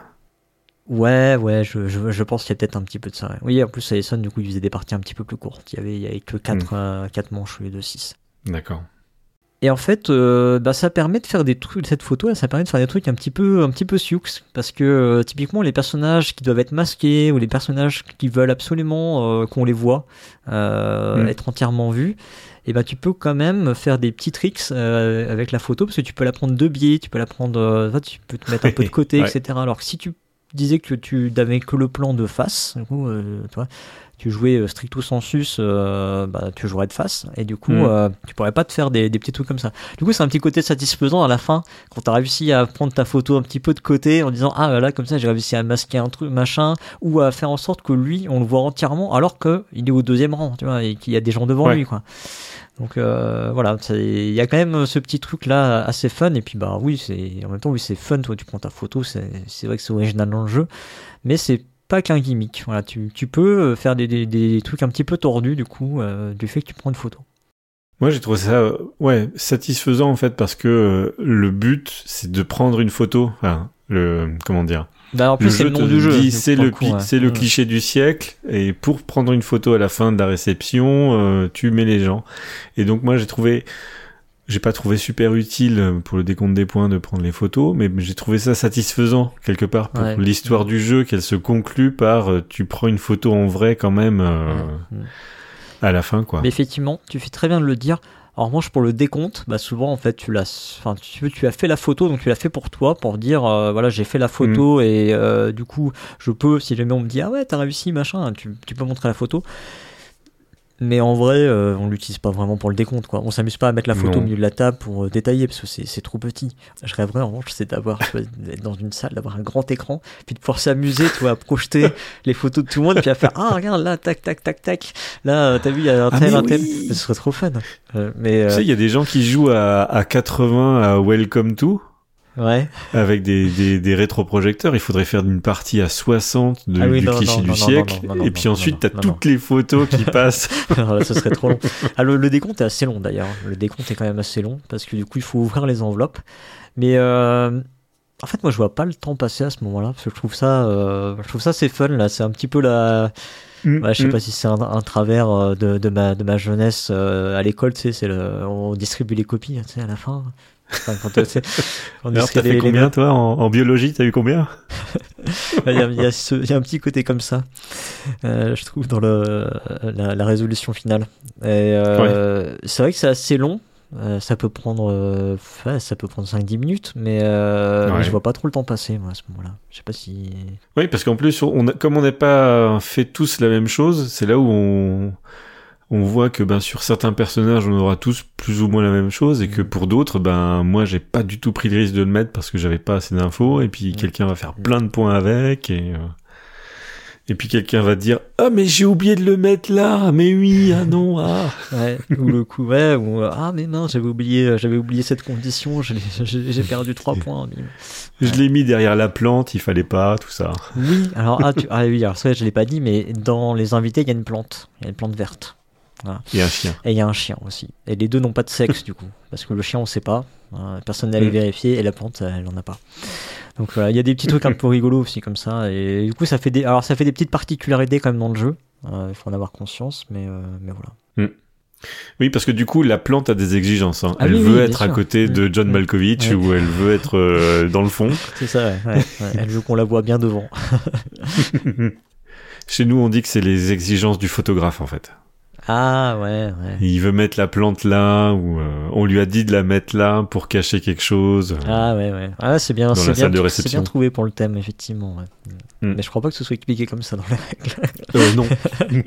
Ouais, ouais, je, je, je pense qu'il y a peut-être un petit peu de ça. ouais. Oui, en plus, Essonne, du coup, il faisait des parties un petit peu plus courtes. Il y avait, il y avait que 4 quatre manches au lieu de 6.
D'accord.
Et en fait, euh, bah, ça permet de faire des trucs, cette photo, là, ça permet de faire des trucs un petit peu, un petit peu sioux, parce que euh, typiquement les personnages qui doivent être masqués ou les personnages qui veulent absolument euh, qu'on les voit euh,
Mm.
être entièrement vus, et ben tu peux quand même faire des petits tricks euh, avec la photo, parce que tu peux la prendre de biais, tu peux la prendre, euh, tu peux te mettre un peu de côté,
Ouais.
etc. Alors que si tu disais que tu n'avais que le plan de face, du coup, euh, tu jouais euh, stricto sensus, euh, bah, tu jouerais de face, et du coup,
Mm.
euh, tu pourrais pas te faire des, des petits trucs comme ça. Du coup, c'est un petit côté satisfaisant à la fin, quand tu as réussi à prendre ta photo un petit peu de côté en disant Ah là, comme ça, j'ai réussi à masquer un truc, machin, ou à faire en sorte que lui, on le voit entièrement, alors qu'il est au deuxième rang, tu vois, et qu'il y a des gens devant
Ouais.
lui, quoi. Donc euh, voilà, il y a quand même ce petit truc là assez fun et puis bah oui, c'est en même temps oui c'est fun, toi tu prends ta photo, c'est vrai que c'est original dans le jeu, mais c'est pas qu'un gimmick. Voilà, tu, peux euh, faire des, des, des trucs un petit peu tordus du coup euh, du fait que tu prends une photo.
Moi, j'ai trouvé ça, euh, ouais, satisfaisant en fait parce que euh, le but, c'est de prendre une photo. Enfin, le, comment dire
Bah, en plus c'est le nom du jeu.
c'est le,
coup, ouais.
c'est le cliché du siècle. Et pour prendre une photo à la fin de la réception, euh, tu mets les gens. Et donc moi, j'ai trouvé, j'ai pas trouvé super utile euh, pour le décompte des points de prendre les photos, mais j'ai trouvé ça satisfaisant quelque part pour
Ouais.
l'histoire du jeu qu'elle se conclut par euh, tu prends une photo en vrai quand même euh, à la fin quoi.
Mais effectivement, tu fais très bien de le dire. En revanche, pour le décompte, bah souvent en fait, tu l'as, enfin, tu, tu as fait la photo, donc tu l'as fait pour toi, pour dire, euh, voilà, j'ai fait la photo et euh, du coup, je peux, si jamais on me dit, ah ouais, t'as réussi, machin, tu, tu peux montrer la photo. Mais en vrai, euh, on l'utilise pas vraiment pour le décompte, quoi. On s'amuse pas à mettre la photo
Non.
au milieu de la table pour euh, détailler, parce que c'est c'est trop petit. Je rêverais en revanche, c'est d'avoir, d'être dans une salle, d'avoir un grand écran, puis de pouvoir s'amuser, tu vois, à projeter les photos de tout le monde, puis à faire, ah regarde là, tac, tac, tac, tac. Là, euh, t'as vu, il y a un
Ah,
tel, un tel.
oui.
Ce serait trop fun. Euh, mais euh,
Tu sais, il y a des gens qui jouent à, à 80 à Welcome to
ouais.
avec des, des, des rétroprojecteurs. Il faudrait faire une partie à 60 de,
Ah oui,
du
non,
cliché
non,
du
non,
siècle. et puis ensuite, t'as toutes les photos qui passent.
Alors là, ce serait trop long. Ah, le, le décompte est assez long d'ailleurs. Le décompte est quand même assez long parce que du coup, il faut ouvrir les enveloppes. Mais euh, en fait, moi, je vois pas le temps passer à ce moment-là parce que je trouve ça, euh, je trouve ça c'est fun là. C'est un petit peu la, Mm, ouais, je sais mm. pas si c'est un, travers euh, de, de, ma, de ma jeunesse euh, à l'école, tu sais, c'est le, on distribue les copies, tu sais, à la fin.
Enfin, quand t'as fait combien, toi, en, en biologie, t'as eu combien?
Il, y a, il, y a il y, a un petit côté comme ça, euh, je trouve, dans le, la, la résolution finale. Euh, c'est vrai que c'est assez long, euh, ça peut prendre ça peut prendre 5-10 minutes mais, euh, je vois pas trop le temps passer moi à ce moment-là. Je sais pas si
oui parce qu'en plus on comme on n'est pas fait tous la même chose c'est là où on on voit que ben sur certains personnages on aura tous plus ou moins la même chose et que mm. pour d'autres ben moi j'ai pas du tout pris le risque de le mettre parce que j'avais pas assez d'infos et puis mm. quelqu'un va faire plein de points avec et et puis quelqu'un va dire ah mais j'ai oublié de le mettre là mais oui ah non ah
ouais, ou le coup ouais ou ah mais non j'avais oublié j'avais oublié cette condition j'ai perdu trois points
je l'ai mis derrière la plante il fallait pas tout ça.
Oui alors ah, tu, ah oui alors ça je l'ai pas dit mais dans les invités il y a une plante. Il y a une plante verte
voilà. Et un chien.
Et il y a un chien aussi. Et les deux n'ont pas de sexe du coup. Parce que le chien on sait pas. Hein, personne n'allait mm. vérifier et la plante elle en a pas. Donc voilà, il y a des petits trucs un peu rigolos aussi comme ça. Et du coup, ça fait des, alors ça fait des petites particularités quand même dans le jeu. Euh, il faut en avoir conscience, mais, euh, mais voilà.
Hmm. Oui, parce que du coup, la plante a des exigences. Hein. Ah elle veut être à côté de John Malkovich ou elle veut être euh, dans le fond.
C'est ça, ouais, elle veut qu'on la voit bien devant.
Chez nous, on dit que c'est les exigences du photographe, en fait.
Ah ouais, ouais.
Il veut mettre la plante là, ou euh, on lui a dit de la mettre là pour cacher quelque chose.
Ah ouais, ouais. Ah c'est bien, c'est bien, bien, trouvé pour le thème, effectivement. Hmm. Mais je crois pas que ce soit expliqué comme ça dans les règles.
Euh, non.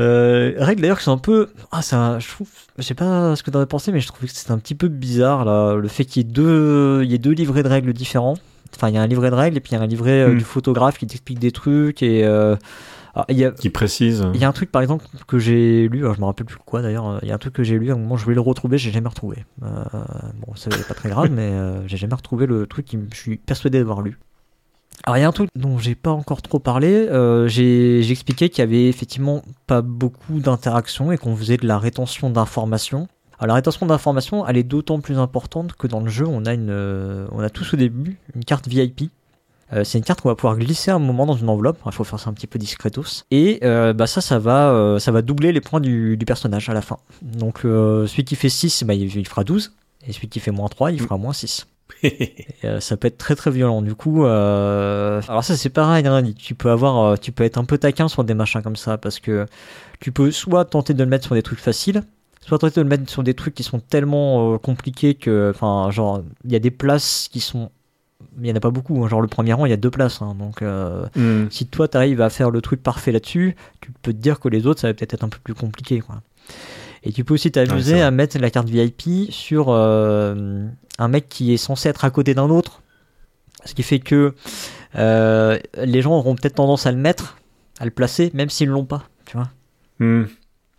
euh, règles d'ailleurs qui sont un peu, ah ça, je trouve, je sais pas ce que t'en as pensé, mais je trouve que c'est un petit peu bizarre là, le fait qu'il y ait deux, il y ait deux livrets de règles différents. Enfin, il y a un livret de règles et puis il y a un livret euh, hmm. du photographe qui t'explique des trucs et
ah, y a, qui précise.
Il y a un truc par exemple que j'ai lu, alors je me rappelle plus quoi d'ailleurs. Il y a un truc que j'ai lu à un moment, je voulais le retrouver, j'ai jamais retrouvé. Euh, bon, c'est pas très grave, mais euh, j'ai jamais retrouvé le truc qui je suis persuadé d'avoir lu. Alors il y a un truc dont j'ai pas encore trop parlé. Euh, j'ai expliqué qu'il y avait effectivement pas beaucoup d'interactions et qu'on faisait de la rétention d'informations. Alors la rétention d'informations, elle est d'autant plus importante que dans le jeu, on a une, on a tous au début une carte VIP euh, c'est une carte qu'on va pouvoir glisser un moment dans une enveloppe. Il faut faire ça un petit peu discretos. Et euh, bah ça, ça va, euh, ça va doubler les points du, personnage à la fin. Donc celui qui fait 6, bah, il, fera 12. Et celui qui fait moins 3, il fera moins 6. ça peut être très très violent. Du coup, alors ça c'est pareil. Hein, tu peux avoir, tu peux être un peu taquin sur des machins comme ça parce que tu peux soit tenter de le mettre sur des trucs faciles, soit tenter de le mettre sur des trucs qui sont tellement compliqués que, enfin, genre, il y a des places qui sont il n'y en a pas beaucoup. Hein. Genre le premier rang, il y a deux places. Hein. Donc euh, hmm. si toi, tu arrives à faire le truc parfait là-dessus, tu peux te dire que les autres, ça va peut-être être un peu plus compliqué. Quoi. Et tu peux aussi t'amuser à mettre la carte VIP sur euh, un mec qui est censé être à côté d'un autre. Ce qui fait que euh, les gens auront peut-être tendance à le mettre, à le placer, même s'ils ne l'ont pas. Tu vois
hmm.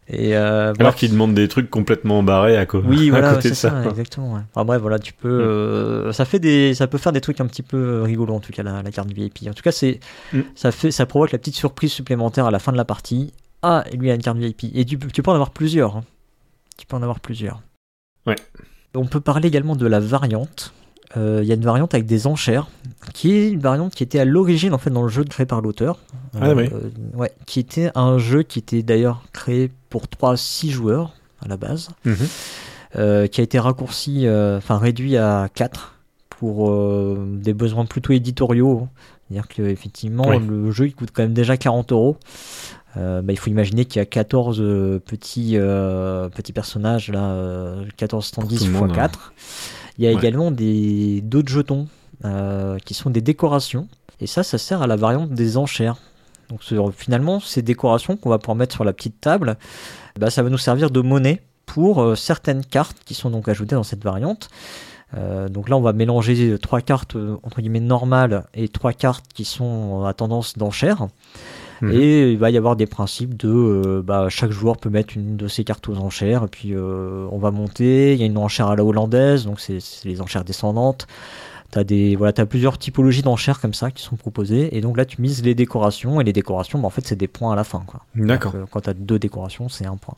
Et euh, Alors qu'ils demandent des trucs complètement barrés à, co
oui,
voilà,
à côté de ça. exactement. Ouais. Enfin bref, voilà, tu peux, mm. euh, ça fait des, ça peut faire des trucs un petit peu rigolos en tout cas la, la carte VIP. En tout cas, c'est, mm. ça fait, ça provoque la petite surprise supplémentaire à la fin de la partie. Ah, lui a une carte VIP. Et tu, tu peux en avoir plusieurs. Hein. Tu peux en avoir plusieurs.
Ouais.
On peut parler également de la variante. Euh, il y a une variante avec des enchères, qui est une variante qui était à l'origine en fait dans le jeu créé par l'auteur.
Ah, oui.
Euh, ouais, qui était un jeu qui était d'ailleurs créé pour 3 6 joueurs à la base, mhm. euh, qui a été raccourci, enfin réduit à 4 pour des besoins plutôt éditoriaux. C'est-à-dire qu'effectivement, le jeu il coûte quand même déjà 40 euros. Bah, il faut imaginer qu'il y a 14 petits, petits personnages, là, 14 standis x 4. Il y a également des d'autres jetons euh, qui sont des décorations. Et ça, ça sert à la variante des enchères. Donc finalement, ces décorations qu'on va pouvoir mettre sur la petite table, bah, ça va nous servir de monnaie pour euh, certaines cartes qui sont donc ajoutées dans cette variante. Euh, donc là, on va mélanger trois cartes entre guillemets normales et trois cartes qui sont à tendance d'enchères. Mhm. Et il va y avoir des principes de euh, bah, chaque joueur peut mettre une de ses cartes aux enchères, et puis euh, on va monter. Il y a une enchère à la hollandaise, donc c'est les enchères descendantes. T'as des voilà, as plusieurs typologies d'enchères comme ça qui sont proposées, et donc là tu mises les décorations, et les décorations, bah, en fait c'est des points à la fin.
D'accord.
Euh, quand tu as deux décorations, c'est un point.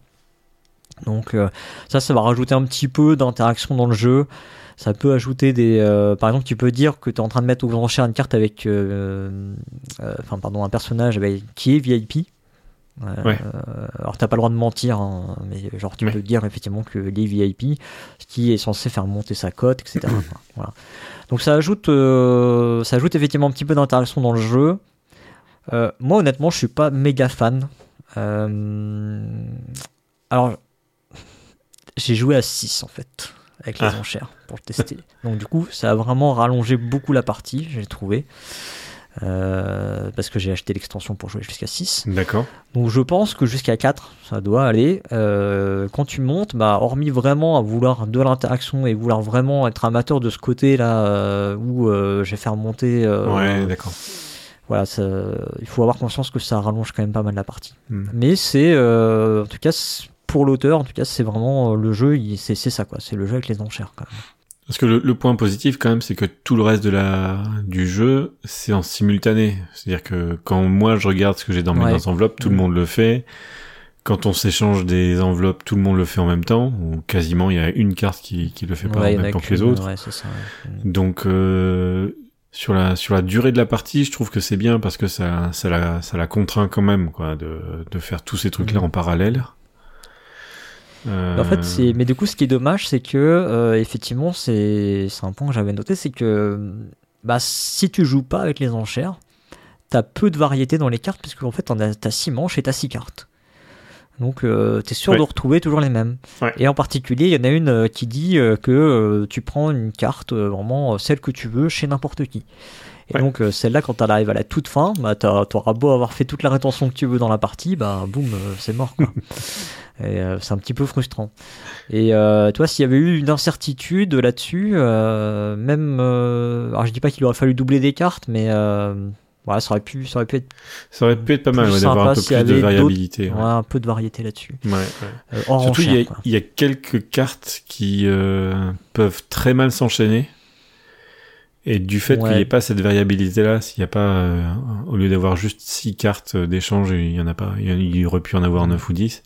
Donc euh, ça, ça va rajouter un petit peu d'interaction dans le jeu. Ça peut ajouter des... euh, par exemple, tu peux dire que tu es en train de mettre aux enchères une carte avec... euh, euh, Enfin, pardon, un personnage avec, qui est VIP.
Ouais.
alors t'as pas le droit de mentir, hein, mais genre tu
Ouais.
peux dire effectivement que les VIP, ce qui est censé faire monter sa cote, etc. voilà. Donc ça ajoute, ça ajoute effectivement un petit peu d'interaction dans le jeu. Moi honnêtement, je suis pas méga fan. Alors j'ai joué à 6 en fait avec les
Ah.
enchères pour le tester. Donc du coup, ça a vraiment rallongé beaucoup la partie, j'ai trouvé. Euh, parce que j'ai acheté l'extension pour jouer jusqu'à 6.
D'accord.
Donc je pense que jusqu'à 4, ça doit aller. Euh, quand tu montes, bah, hormis vraiment à vouloir de l'interaction et vouloir vraiment être amateur de ce côté-là euh, où je vais faire monter...
ouais, d'accord.
voilà, ça- il faut avoir conscience que ça rallonge quand même pas mal la partie.
Hmm.
Mais c'est, en tout cas, pour l'auteur, en tout cas, c'est vraiment euh, le jeu, c'est ça quoi, c'est le jeu avec les enchères quand même.
Parce que le, le point positif quand même, c'est que tout le reste de la du jeu, c'est en simultané. C'est-à-dire que quand moi je regarde ce que j'ai dans mes
Ouais.
enveloppes, tout le
Mhm.
monde le fait. Quand on s'échange des enveloppes, tout le monde le fait en même temps. Ou quasiment, il y a une carte qui, qui le fait pas
Ouais,
en même temps que les autres.
ouais, ça, ouais.
Donc euh, sur la sur la durée de la partie, je trouve que c'est bien parce que ça ça la ça la contraint quand même quoi de de faire tous ces trucs là
Mhm.
en parallèle. Euh,
En fait, c'est. Mais du coup, ce qui est dommage, c'est que euh, effectivement, c'est un point que j'avais noté, c'est que bah, si tu joues pas avec les enchères, t'as peu de variété dans les cartes, puisque en fait, t'as 6 manches et t'as 6 cartes. Donc, euh, t'es sûr
Ouais.
de retrouver toujours les mêmes.
Ouais.
Et en particulier, il y en a une euh, qui dit que euh, tu prends une carte, vraiment celle que tu veux, chez n'importe qui. Et
Ouais.
donc, euh, celle-là, quand elle arrive à la toute fin, bah, t'auras beau avoir fait toute la rétention que tu veux dans la partie, bah, boum, euh, c'est mort, quoi. Et euh, c'est un petit peu frustrant. Et euh, toi, s'il y avait eu une incertitude là-dessus, euh, même, alors je dis pas qu'il aurait fallu doubler des cartes, mais voilà, ça aurait pu, ça aurait pu être
ça aurait pu être pas mal ouais, d'avoir un peu plus de variabilité.
ouais,
ouais.
un peu de variété là-dessus.
Surtout, il y, a, y quelques cartes qui peuvent très mal s'enchaîner. Et du fait
Ouais.
qu'il n'y ait pas cette variabilité-là, s'il n'y a pas, euh, au lieu d'avoir juste six cartes d'échange, il y en a pas, il y aurait pu en avoir 9 ou 10.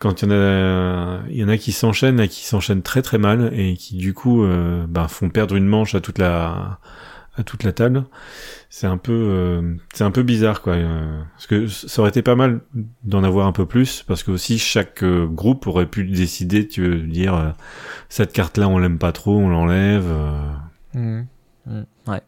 Quand il y en a, il y en a qui s'enchaînent, et qui s'enchaînent très très mal, et qui du coup, euh, bah, font perdre une manche à toute la, à toute la table. C'est un peu, euh, c'est un peu bizarre, quoi. euh, parce que ça aurait été pas mal d'en avoir un peu plus, parce que aussi chaque euh, groupe aurait pu décider, tu veux dire, euh, cette carte-là, on l'aime pas trop, on l'enlève. euh.
Mhm. Ouais.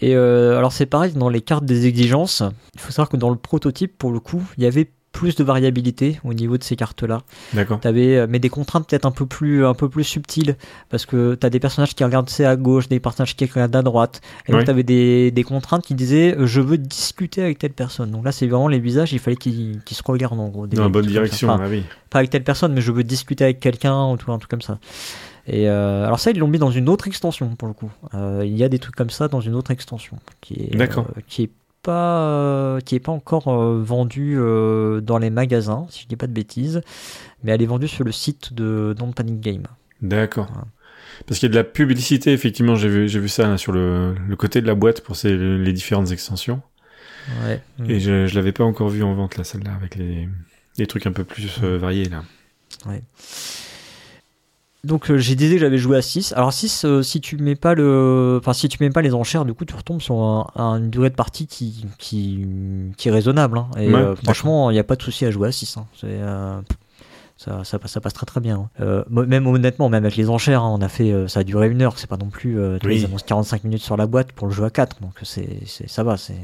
Et euh, alors c'est pareil dans les cartes des exigences. Il faut savoir que dans le prototype, pour le coup, il y avait plus de variabilité au niveau de ces cartes-là.
D'accord.
T'avais euh, mais des contraintes peut-être un peu plus un peu plus subtiles parce que t'as des personnages qui regardent c'est à gauche, des personnages qui regardent à droite. Et donc t'avais des, des contraintes qui disaient euh, je veux discuter avec telle personne. Donc là c'est vraiment les visages, il fallait qu'ils qu'ils se regardent en gros. des-
Dans la bonne direction,
Enfin,
ah oui.
pas avec telle personne, mais je veux discuter avec quelqu'un ou tout un truc comme ça. Et euh, alors ça, ils l'ont mis dans une autre extension pour le coup. Euh, il y a des trucs comme ça dans une autre extension qui est euh, qui est pas qui est pas encore vendue dans les magasins, si je dis pas de bêtises, mais elle est vendue sur le site de Don't Panic Game.
D'accord.
Voilà.
Parce qu'il y a de la publicité, effectivement, j'ai vu, j'ai vu ça là, sur le, le côté de la boîte pour ces, les différentes extensions.
Ouais. Mm.
Et je, je l'avais pas encore vu en vente, là, celle-là, avec les, les trucs un peu plus variés, là.
Donc euh, j'ai dit que j'avais joué à 6. Alors 6, euh, si tu mets pas le, enfin si tu mets pas les enchères, du coup tu retombes sur un- un- une durée de partie qui qui, qui est raisonnable. hein. Et
Ouais,
euh, franchement, il n'y a pas de souci à jouer à 6. hein. C'est euh, ça, ça, passe- ça passe très très bien. hein. Même honnêtement, même avec les enchères, on a fait, ça a duré une heure. C'est pas non plus,
Oui.
ils annoncent 45 minutes sur la boîte pour le jeu à 4. Donc c'est, ça va, c'est,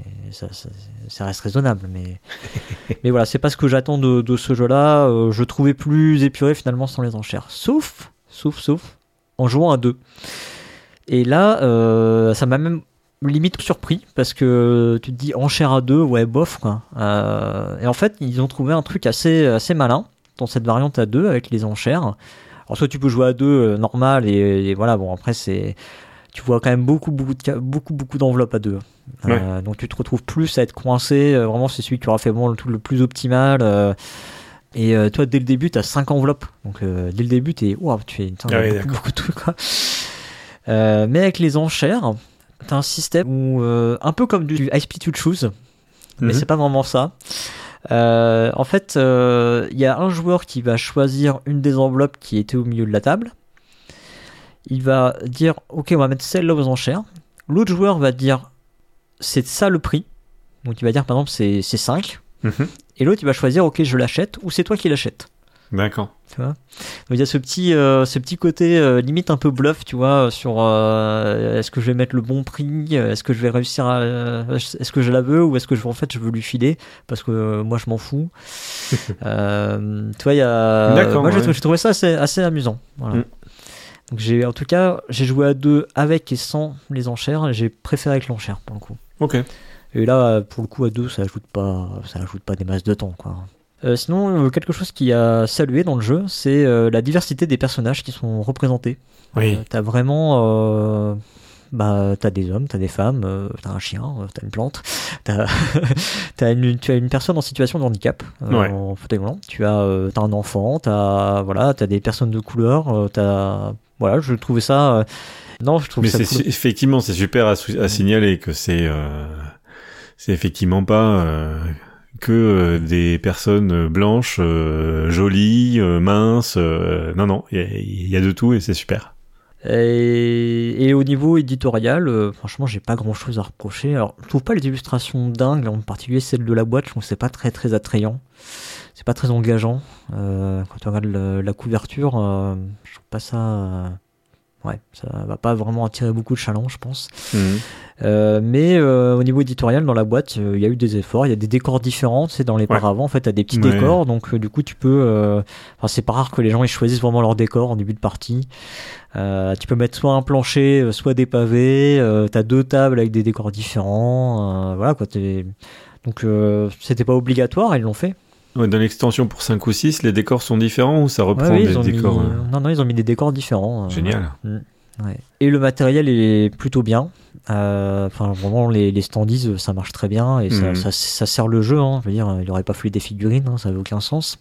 ça, reste raisonnable. Mais, mais voilà, c'est pas ce que j'attends de, de ce jeu-là. Je trouvais plus épuré finalement sans les enchères. Sauf, sauf, sauf, en jouant à deux. Et là, euh, ça m'a même limite surpris parce que tu te dis enchère à deux, ouais, bof quoi. Euh, et en fait, ils ont trouvé un truc assez, assez malin dans cette variante à deux avec les enchères. Alors, soit tu peux jouer à deux euh, normal et, et voilà, bon, après, c'est. Tu vois quand même beaucoup, beaucoup, de, beaucoup, beaucoup d'enveloppes à deux. Euh, donc tu te retrouves plus à être coincé. euh, vraiment, c'est celui qui aura fait le plus optimal. euh, et euh, toi, dès le début, tu as 5 enveloppes. Donc, euh, dès le début, tu es. Waouh, tu a
Ah oui,
beaucoup, beaucoup de trucs. quoi. Euh, mais avec les enchères, tu as un système où, un peu comme du I Split You Choose, mais
Mhm.
c'est pas vraiment ça. En fait, il y a un joueur qui va choisir une des enveloppes qui était au milieu de la table. Il va dire Ok, on va mettre celle-là aux enchères. L'autre joueur va dire C'est ça le prix. Donc il va dire par exemple c'est 5.
Mhm.
Et l'autre il va choisir Ok, je l'achète ou c'est toi qui l'achètes.
D'accord.
Tu vois? Donc il y a ce petit, euh, ce petit côté euh, limite un peu bluff, tu vois, sur euh, est-ce que je vais mettre le bon prix, est-ce que je vais réussir à, est-ce que je la veux ou est-ce que je veux en fait je veux lui filer parce que moi je m'en fous. Tu vois, il y a,
D'accord,
moi j'ai
ouais.
trou- j'ai trouvé ça assez, assez amusant. Voilà.
Mm.
Donc j'ai, en tout cas, j'ai joué à deux avec et sans les enchères j'ai préféré avec l'enchère pour le coup.
Ok.
Et là, pour le coup, à deux, ça ajoute pas, ça ajoute pas des masses de temps, quoi. Euh, sinon, euh, quelque chose qui a salué dans le jeu, c'est euh, la diversité des personnages qui sont représentés.
Oui.
Euh, t'as vraiment, euh, bah, t'as des hommes, t'as des femmes, euh, t'as un chien, euh, t'as une plante, t'as, t'as une, tu as une personne en situation de handicap, euh,
Ouais.
en fauteuil roulant. Tu as, euh, t'as un enfant, t'as, voilà, t'as des personnes de couleur, euh, t'as, voilà, je trouvais ça. euh, non, je trouve
Mais
ça
c'est
cool.
su- effectivement, c'est super à, sou- à signaler que c'est euh, c'est effectivement pas euh, que euh, des personnes euh, blanches, jolies, minces. non, non, il y, a- de tout et c'est super.
Et, au niveau éditorial, franchement, j'ai pas grand chose à reprocher. Alors, je trouve pas les illustrations dingues, en particulier celle de la boîte, je trouve c'est pas très très attrayant. C'est pas très engageant. Quand tu regardes le- la couverture, je trouve pas ça. Ouais, ça va pas vraiment attirer beaucoup de chaland, je pense. Euh, mais euh, au niveau éditorial, dans la boîte, euh, il y a eu des efforts. Il y a des décors différents. C'est dans les
Ouais.
paravents, en fait, t'as des petits
Ouais.
décors. Donc, du coup, tu peux. Enfin, c'est pas rare que les gens ils choisissent vraiment leur décor en début de partie. Tu peux mettre soit un plancher, soit des pavés. T'as deux tables avec des décors différents. Voilà quoi. Donc, c'était pas obligatoire. Ils l'ont fait.
Ouais, dans l'extension pour 5 ou 6, les décors sont différents ou ça reprend
Ouais, oui,
des décors
mis...
euh,
Non, non, ils ont mis des décors différents. euh,
Génial.
Ouais. Et le matériel est plutôt bien. Euh, Enfin, vraiment, les, les standees, ça marche très bien et ça, ça, ça sert le jeu. Hein. Je veux dire, il aurait pas fallu des figurines, hein, ça avait aucun sens.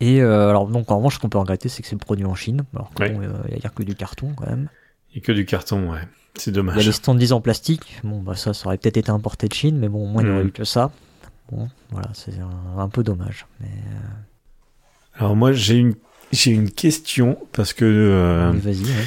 Et euh, alors, donc, en revanche, ce qu'on peut regretter, c'est que c'est produit en Chine. Alors qu'il
Ouais.
y a que du carton quand même.
et que du carton, ouais. C'est
Il y a les
dommage.
standees en plastique. Bon, bah, ça, ça aurait peut-être été importé de Chine, mais bon, au moins, il n'y aurait
Mhm.
eu que ça. Bon, voilà, c'est un, un peu dommage. Mais,
Alors moi, j'ai une j'ai une question parce que euh,
vas-y. ouais.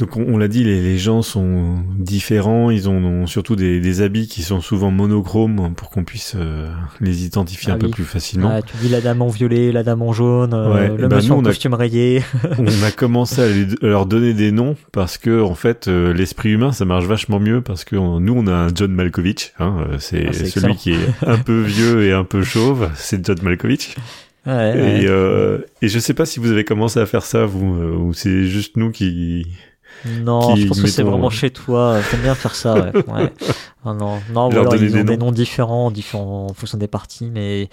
Donc on, on l'a dit, les, les gens sont différents, ils ont, ont surtout des, des habits qui sont souvent monochromes pour qu'on puisse euh, les identifier
Ah
un peu
oui.
plus facilement.
Ah, tu dis la dame en violet, la dame en jaune, euh,
Ouais,
le
ben,
monsieur
nous,
en
a-
costume rayé.
on a commencé à, leur donner des noms parce que en fait euh, l'esprit humain ça marche vachement mieux parce que on- nous on a un John Malkovich, hein, euh, c'est
Ah, c'est
celui
excellent.
qui est un peu vieux et un peu chauve, c'est John Malkovich.
Ouais, ouais.
Et, euh, et je sais pas si vous avez commencé à faire ça vous euh, ou c'est juste nous qui
Non,
qui,
je pense que c'est vraiment
euh,
chez toi. euh, T'aimes bien faire ça, ouais. ouais. Non, non, non ou
Leur
alors ils ont
des
des
noms.
différents, différents en fonction des parties, mais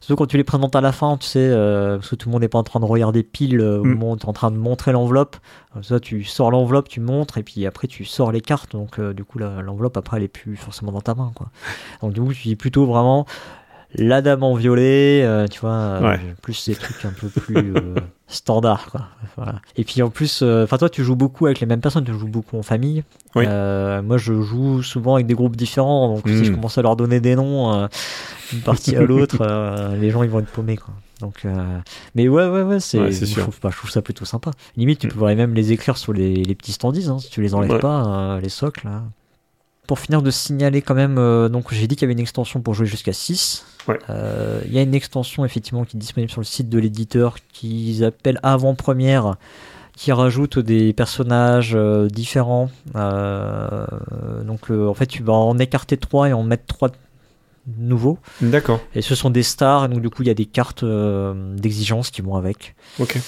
surtout quand tu les présentes à la fin, tu sais, euh, parce que tout le monde n'est pas en train de regarder pile euh, au
Mm.
moment où t'es en train de montrer l'enveloppe. Comme ça, tu sors l'enveloppe, tu montres, et puis après tu sors les cartes. Donc euh, du coup, l'enveloppe après elle est plus forcément dans ta main, quoi. Donc du coup, tu dis plutôt vraiment la dame en violet, euh, tu vois, euh,
Ouais.
plus des trucs un peu plus euh, standards, quoi. Voilà. Et puis en plus, euh, enfin toi, tu joues beaucoup avec les mêmes personnes, tu joues beaucoup en famille.
Oui.
Euh, moi, je joue souvent avec des groupes différents, donc si
Mm.
je commence à leur donner des noms euh, d'une partie à l'autre, euh, les gens ils vont être paumés, quoi. Donc, euh, mais ouais, ouais, ouais, c'est,
Ouais, c'est
je, trouve, bah, je trouve ça plutôt sympa. Limite, tu pourrais même les écrire sur les, les petits standees, hein, si tu les enlèves
Ouais.
pas, euh, les socles. Là. Pour finir de signaler quand même, euh, donc j'ai dit qu'il y avait une extension pour jouer jusqu'à 6.
Ouais.
Euh, Il y a une extension effectivement qui est disponible sur le site de l'éditeur qu'ils appellent avant-première, qui rajoute des personnages euh, différents. Donc en fait tu vas en écarter 3 et en mettre 3 nouveaux.
D'accord.
Et ce sont des stars, donc du coup il y a des cartes d'exigence qui vont avec.
Ok.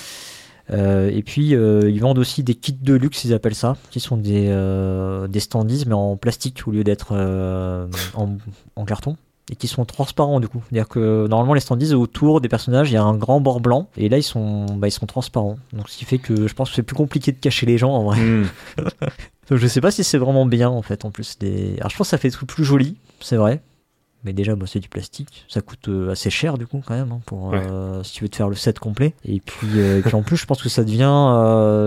Euh, et puis euh, ils vendent aussi des kits de luxe, ils appellent ça, qui sont des, euh, des standees mais en plastique au lieu d'être en, en carton. Et qui sont transparents du coup. C'est-à-dire que normalement les standees autour des personnages il y a un grand bord blanc et là ils sont, bah, ils sont transparents. Donc ce qui fait que je pense que c'est plus compliqué de cacher les gens en vrai.
Hmm.
Donc je sais pas si c'est vraiment bien en fait en plus des. Alors je pense que ça fait des trucs plus jolis, c'est vrai. Mais déjà bah, c'est du plastique, ça coûte euh, assez cher du coup quand même hein, pour euh, si tu veux te faire le set complet. Et puis, euh, et puis en plus je pense que ça devient,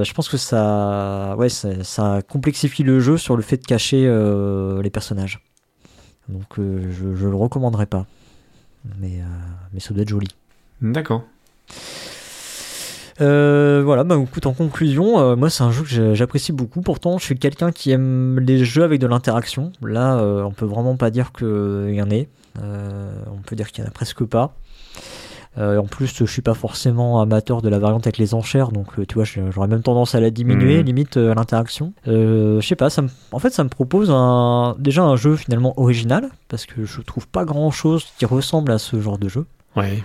je pense que ça, ouais ça, ça complexifie le jeu sur le fait de cacher les personnages. Donc je, je le recommanderais pas. Mais, mais ça doit être joli.
D'accord.
Euh, voilà, bah écoute, en conclusion, euh, moi c'est un jeu que j'apprécie beaucoup. Pourtant, je suis quelqu'un qui aime les jeux avec de l'interaction. Là, euh, on peut vraiment pas dire qu'il y en ait. on peut dire qu'il y en a presque pas. en plus, je suis pas forcément amateur de la variante avec les enchères, donc tu vois, j'aurais même tendance à la diminuer, mhm. limite l'interaction. je sais pas, ça en fait, ça me propose un... déjà un jeu finalement original, parce que je trouve pas grand chose qui ressemble à ce genre de jeu.
Ouais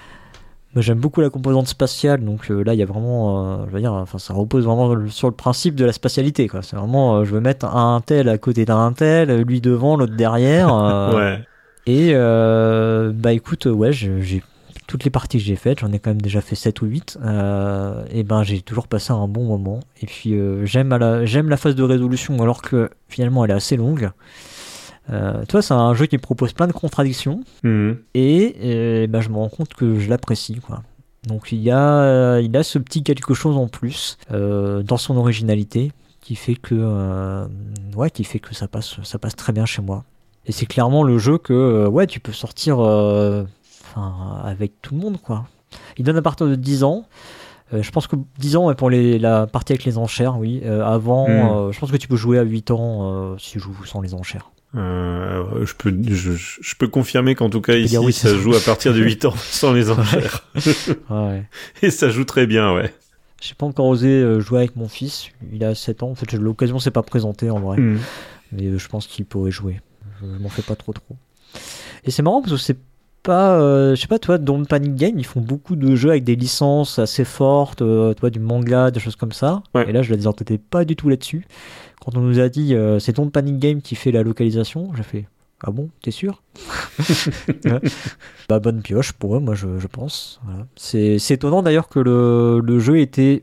j'aime beaucoup la composante spatiale, donc euh, là il y a vraiment, euh, je veux dire, enfin ça repose vraiment sur le principe de la spatialité, quoi. C'est vraiment, euh, je veux mettre un tel à côté d'un tel, lui devant, l'autre derrière.
ouais.
Et bah écoute, ouais, j'ai toutes les parties que j'ai faites, j'en ai quand même déjà fait 7 ou 8, et ben j'ai toujours passé un bon moment. Et puis j'aime la, j'aime la phase de résolution alors que finalement elle est assez longue. Euh, toi, c'est un jeu qui propose plein de contradictions
mhm.
et, ben, je me rends compte que je l'apprécie. Quoi. Donc il y, a, euh, il a ce petit quelque chose en plus euh, dans son originalité qui fait que, euh, ouais, qui fait que ça, passe, ça passe très bien chez moi. Et c'est clairement le jeu que ouais, tu peux sortir avec tout le monde. Quoi. Il donne à partir de 10 ans. je pense que 10 ans pour les, la partie avec les enchères, oui. avant, mhm. je pense que tu peux jouer à 8 ans si tu joues sans les enchères.
Euh, je peux je, peux confirmer qu'en tout cas ici oui, ça, joue à partir de 8 ans sans les enchères.
ouais.
Et ça joue très bien, ouais.
J'ai pas encore osé euh, jouer avec mon fils, il a 7 ans. En fait, l'occasion s'est pas présentée en vrai. Hmm. Mais euh, je pense qu'il pourrait jouer. Je m'en fais pas trop trop. Et c'est marrant parce que c'est pas, je sais pas, toi, dans Panic Game, ils font beaucoup de jeux avec des licences assez fortes, toi, du manga, des choses comme ça. Et là, je la désentêtais pas du tout là-dessus. Quand on nous a dit euh, c'est ton Panic Game qui fait la localisation, j'ai fait ah bon, t'es sûr? Bah bonne pioche pour eux, moi je, pense. C'est étonnant d'ailleurs que le, le, jeu était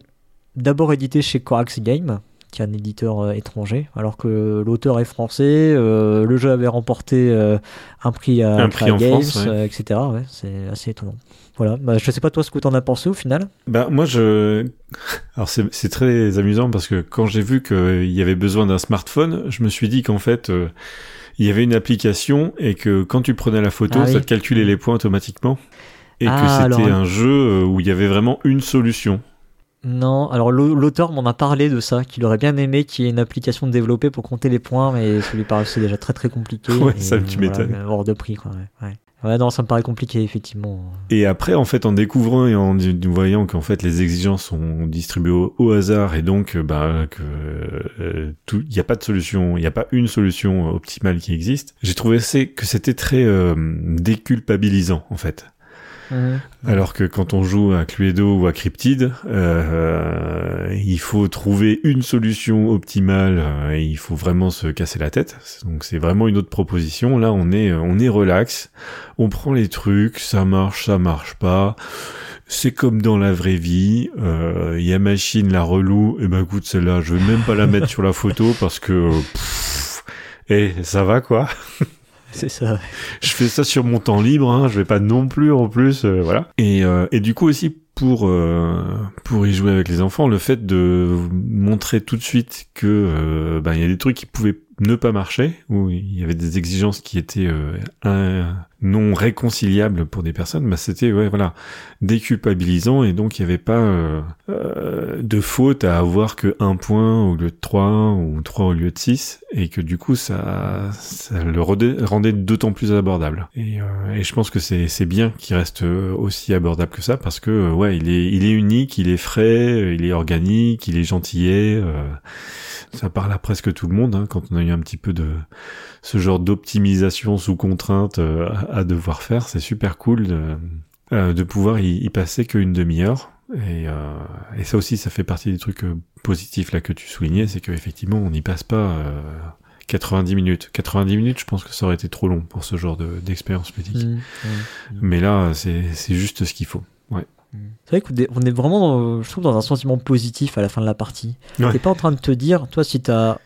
d'abord édité chez Corax Game, qui est un éditeur euh, étranger, alors que l'auteur est français, euh, le jeu avait remporté un prix à
un prix
Games,
France,
etc. c'est assez étonnant. Voilà, bah, je sais pas toi ce que t'en as pensé au final?
Bah moi je, alors c'est très amusant parce que quand j'ai vu qu'il y avait besoin d'un smartphone, je me suis dit qu'en fait euh, il y avait une application et que quand tu prenais la photo, ah ça te calculait les points automatiquement et que ah, c'était un jeu euh, où il y avait vraiment une solution.
Non, alors l'auteur m'en a parlé de ça, qu'il aurait bien aimé qu'il y ait une application développée pour compter les points, mais ça lui paraissait déjà très très compliqué.
Ouais, ça tu m'étonnes.
Hors de prix, quoi. Ouais. Ouais, non, ça me paraît compliqué, effectivement.
Et après, en fait, en découvrant et en voyant qu'en fait les exigences sont distribuées au, hasard et donc, euh, bah, que euh, tout, il n'y a pas de solution, il n'y a pas une solution optimale qui existe. J'ai trouvé que c'était très euh, déculpabilisant, en fait.
Mhm.
Alors que quand on joue à Cluedo ou à Cryptid, euh, il faut trouver une solution optimale euh, et il faut vraiment se casser la tête. Donc c'est vraiment une autre proposition. Là, on est on est relax, on prend les trucs, ça marche, ça marche pas. C'est comme dans la vraie vie. Euh, y a machine la relou. Et eh ben écoute, celle-là, je vais même pas la mettre sur la photo parce que et eh, ça va quoi.
C'est ça.
Je fais ça sur mon temps libre, hein, je vais pas non plus en plus, euh, voilà. Et, euh, et du coup aussi pour euh, pour y jouer avec les enfants, le fait de montrer tout de suite que ben il y a des trucs qui pouvaient ne pas marcher, où il y avait des exigences qui étaient euh, non réconciliables pour des personnes, bah c'était ouais voilà déculpabilisant et donc il n'y avait pas euh, euh, de faute à avoir que un point au lieu de trois ou trois au lieu de six et que du coup ça ça le rendait d'autant plus abordable. Et, et je pense que c'est bien qu'il reste aussi abordable que ça parce que ouais il est il est unique il est frais il est organique il est gentillet ça parle à presque tout le monde hein, quand on a eu un petit peu de ce genre d'optimisation sous contrainte euh, à devoir faire. C'est super cool de, euh, de pouvoir y, passer qu'une demi-heure. Et, euh, et, ça aussi, ça fait partie des trucs positifs là que tu soulignais, c'est qu'effectivement, on n'y passe pas 90 minutes. 90 minutes, je pense que ça aurait été trop long pour ce genre d'expérience ludique. Mmh, mmh. Mais là, c'est juste ce qu'il faut. Ouais.
C'est vrai qu'on est vraiment, dans, je trouve, dans un sentiment positif à la fin de la partie. T'es pas en train de te dire, toi, si t'as,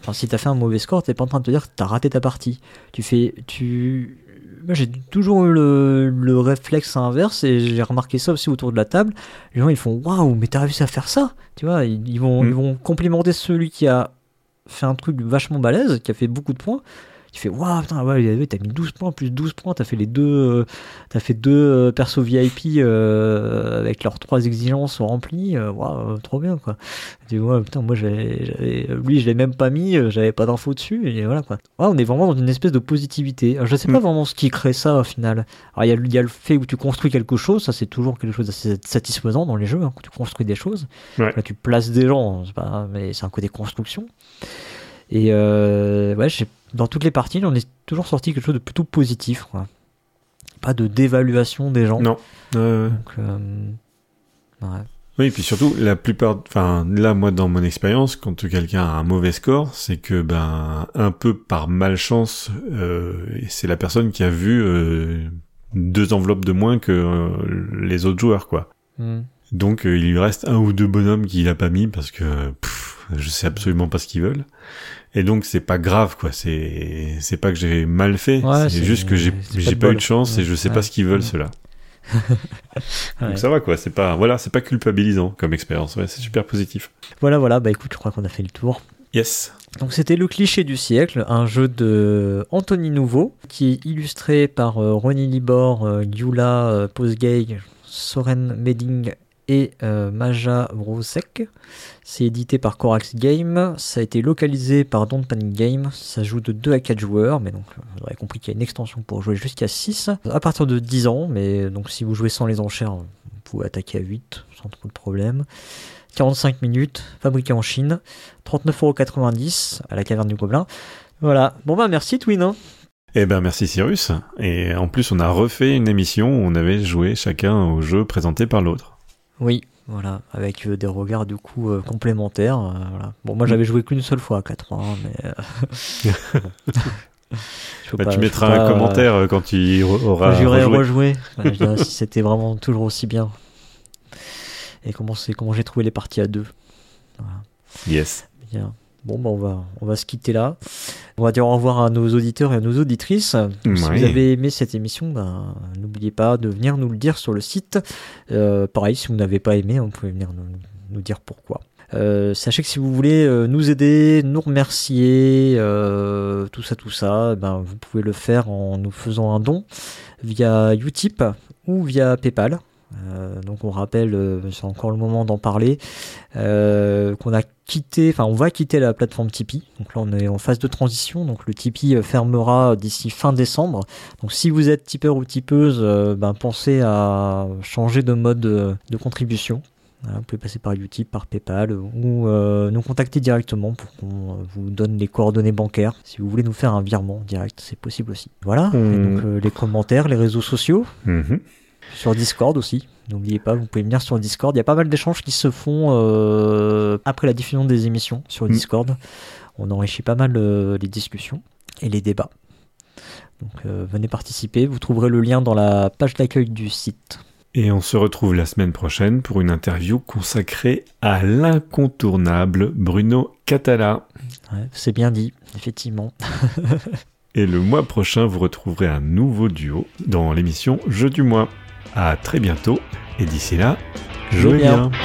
enfin, si t'as fait un mauvais score, t'es pas en train de te dire que t'as raté ta partie. Tu fais, tu, moi j'ai toujours eu le, le, réflexe inverse et j'ai remarqué ça aussi autour de la table. Les gens ils font waouh, mais t'as réussi à faire ça, tu vois Ils, vont, mm. ils vont complimenter celui qui a fait un truc vachement balèze, qui a fait beaucoup de points. Tu fais, waouh, putain, ouais, t'as mis 12 points, plus 12 points, t'as fait les deux, euh, t'as fait deux euh, persos VIP euh, avec leurs trois exigences remplies, waouh, trop bien, quoi. Tu ouais, putain, moi, j'avais, lui, je l'ai même pas mis, j'avais pas d'infos dessus, et voilà, quoi. Ouais, on est vraiment dans une espèce de positivité. Alors, je sais pas
Mm.
vraiment ce qui crée ça, au final. Alors, il y, a le- il y a le fait où tu construis quelque chose, ça, c'est toujours quelque chose d'assez satisfaisant dans les jeux, hein, quand tu construis des choses.
Ouais.
Là, tu places des gens, c'est pas, mais c'est un côté construction. Et euh, ouais, j'ai- dans toutes les parties, on est toujours sorti quelque chose de plutôt positif. Quoi. Pas de dévaluation des gens.
Non. Euh,
Donc, euh, ouais.
Oui, et puis surtout, la plupart, enfin, là, moi, dans mon expérience, quand quelqu'un a un mauvais score, c'est que, ben, un peu par malchance, euh, c'est la personne qui a vu euh, deux enveloppes de moins que euh, les autres joueurs, quoi.
Hmm.
Donc, il lui reste un ou deux bonhommes qu'il a pas mis parce que, pff, je sais absolument pas ce qu'ils veulent. Et donc, c'est pas grave, quoi. C'est, c'est pas que j'ai mal fait.
Ouais,
c'est juste que j'ai,
pas
eu de chance et je sais
Ouais.
pas ce qu'ils veulent, ceux-là. Donc ça va, quoi. C'est pas, voilà, c'est pas culpabilisant comme expérience. Ouais, c'est super positif.
Voilà, voilà, bah écoute, je crois qu'on a fait le tour.
Yes.
Donc c'était le cliché du siècle, un jeu de Anthony Nouveau, qui est illustré par euh, Ronnie Libor, euh, Gyula euh, Posgay, Soren Meding et euh, Maja Brosek. C'est édité par Corax Game, ça a été localisé par Don't Panic Game, ça joue de 2 à 4 joueurs, mais donc vous aurez compris qu'il y a une extension pour jouer jusqu'à 6, à partir de 10 ans, mais donc si vous jouez sans les enchères, vous pouvez attaquer à 8 sans trop de problème. 45 minutes, fabriqué en Chine, 39,90€ à la caverne du Gobelin. Voilà. Bon bah merci Twin. hein.
Eh ben merci Cyrus. Et en plus, on a refait une émission où on avait joué chacun au jeu présenté par l'autre.
Oui, voilà, avec euh, des regards du coup euh, complémentaires. euh, voilà. Bon, moi j'avais joué qu'une seule fois à 4 ans, mais. euh, bon. Je peux
Bah,
pas-
tu
je
mettras un
pas,
commentaire euh, quand tu re-
euh,
auras rejoué.
je dirais si c'était vraiment toujours aussi bien. Et comment c'est comment j'ai trouvé les parties à deux.
Yes.
Bien. Bon, bah, on, va, on va se quitter là. On va dire au revoir à nos auditeurs et à nos auditrices. Si vous avez aimé cette émission, ben, n'oubliez pas de venir nous le dire sur le site. Euh, pareil, si vous n'avez pas aimé, vous pouvez venir nous, nous dire pourquoi. Euh, sachez que si vous voulez euh, nous aider, nous remercier, euh, tout ça, tout ça, ben, vous pouvez le faire en nous faisant un don via Utip ou via PayPal. Euh, donc on rappelle, euh, c'est encore le moment d'en parler, euh, qu'on a quitté, enfin on va quitter la plateforme Tipeee. Donc là on est en phase de transition, donc le Tipeee fermera d'ici fin décembre. Donc si vous êtes tipeur ou tipeuse, ben, pensez à changer de mode de contribution. Voilà, vous pouvez passer par Utip, par PayPal ou nous contacter directement pour qu'on vous donne les coordonnées bancaires. Si vous voulez nous faire un virement direct, c'est possible aussi. Voilà,
Hmm.
Donc les commentaires, les réseaux sociaux,
Mhm.
Sur Discord aussi. N'oubliez pas, vous pouvez venir sur Discord. Il y a pas mal d'échanges qui se font euh, après la diffusion des émissions sur
Mm.
Discord. On enrichit pas mal euh, les discussions et les débats. Donc euh, venez participer. Vous trouverez le lien dans la page d'accueil du site.
Et on se retrouve la semaine prochaine pour une interview consacrée à l'incontournable Bruno Catala.
Ouais, C'est bien dit, effectivement.
Et le mois prochain, vous retrouverez un nouveau duo dans l'émission Jeu du mois. À très bientôt, et d'ici là, jouez
bien.
bien.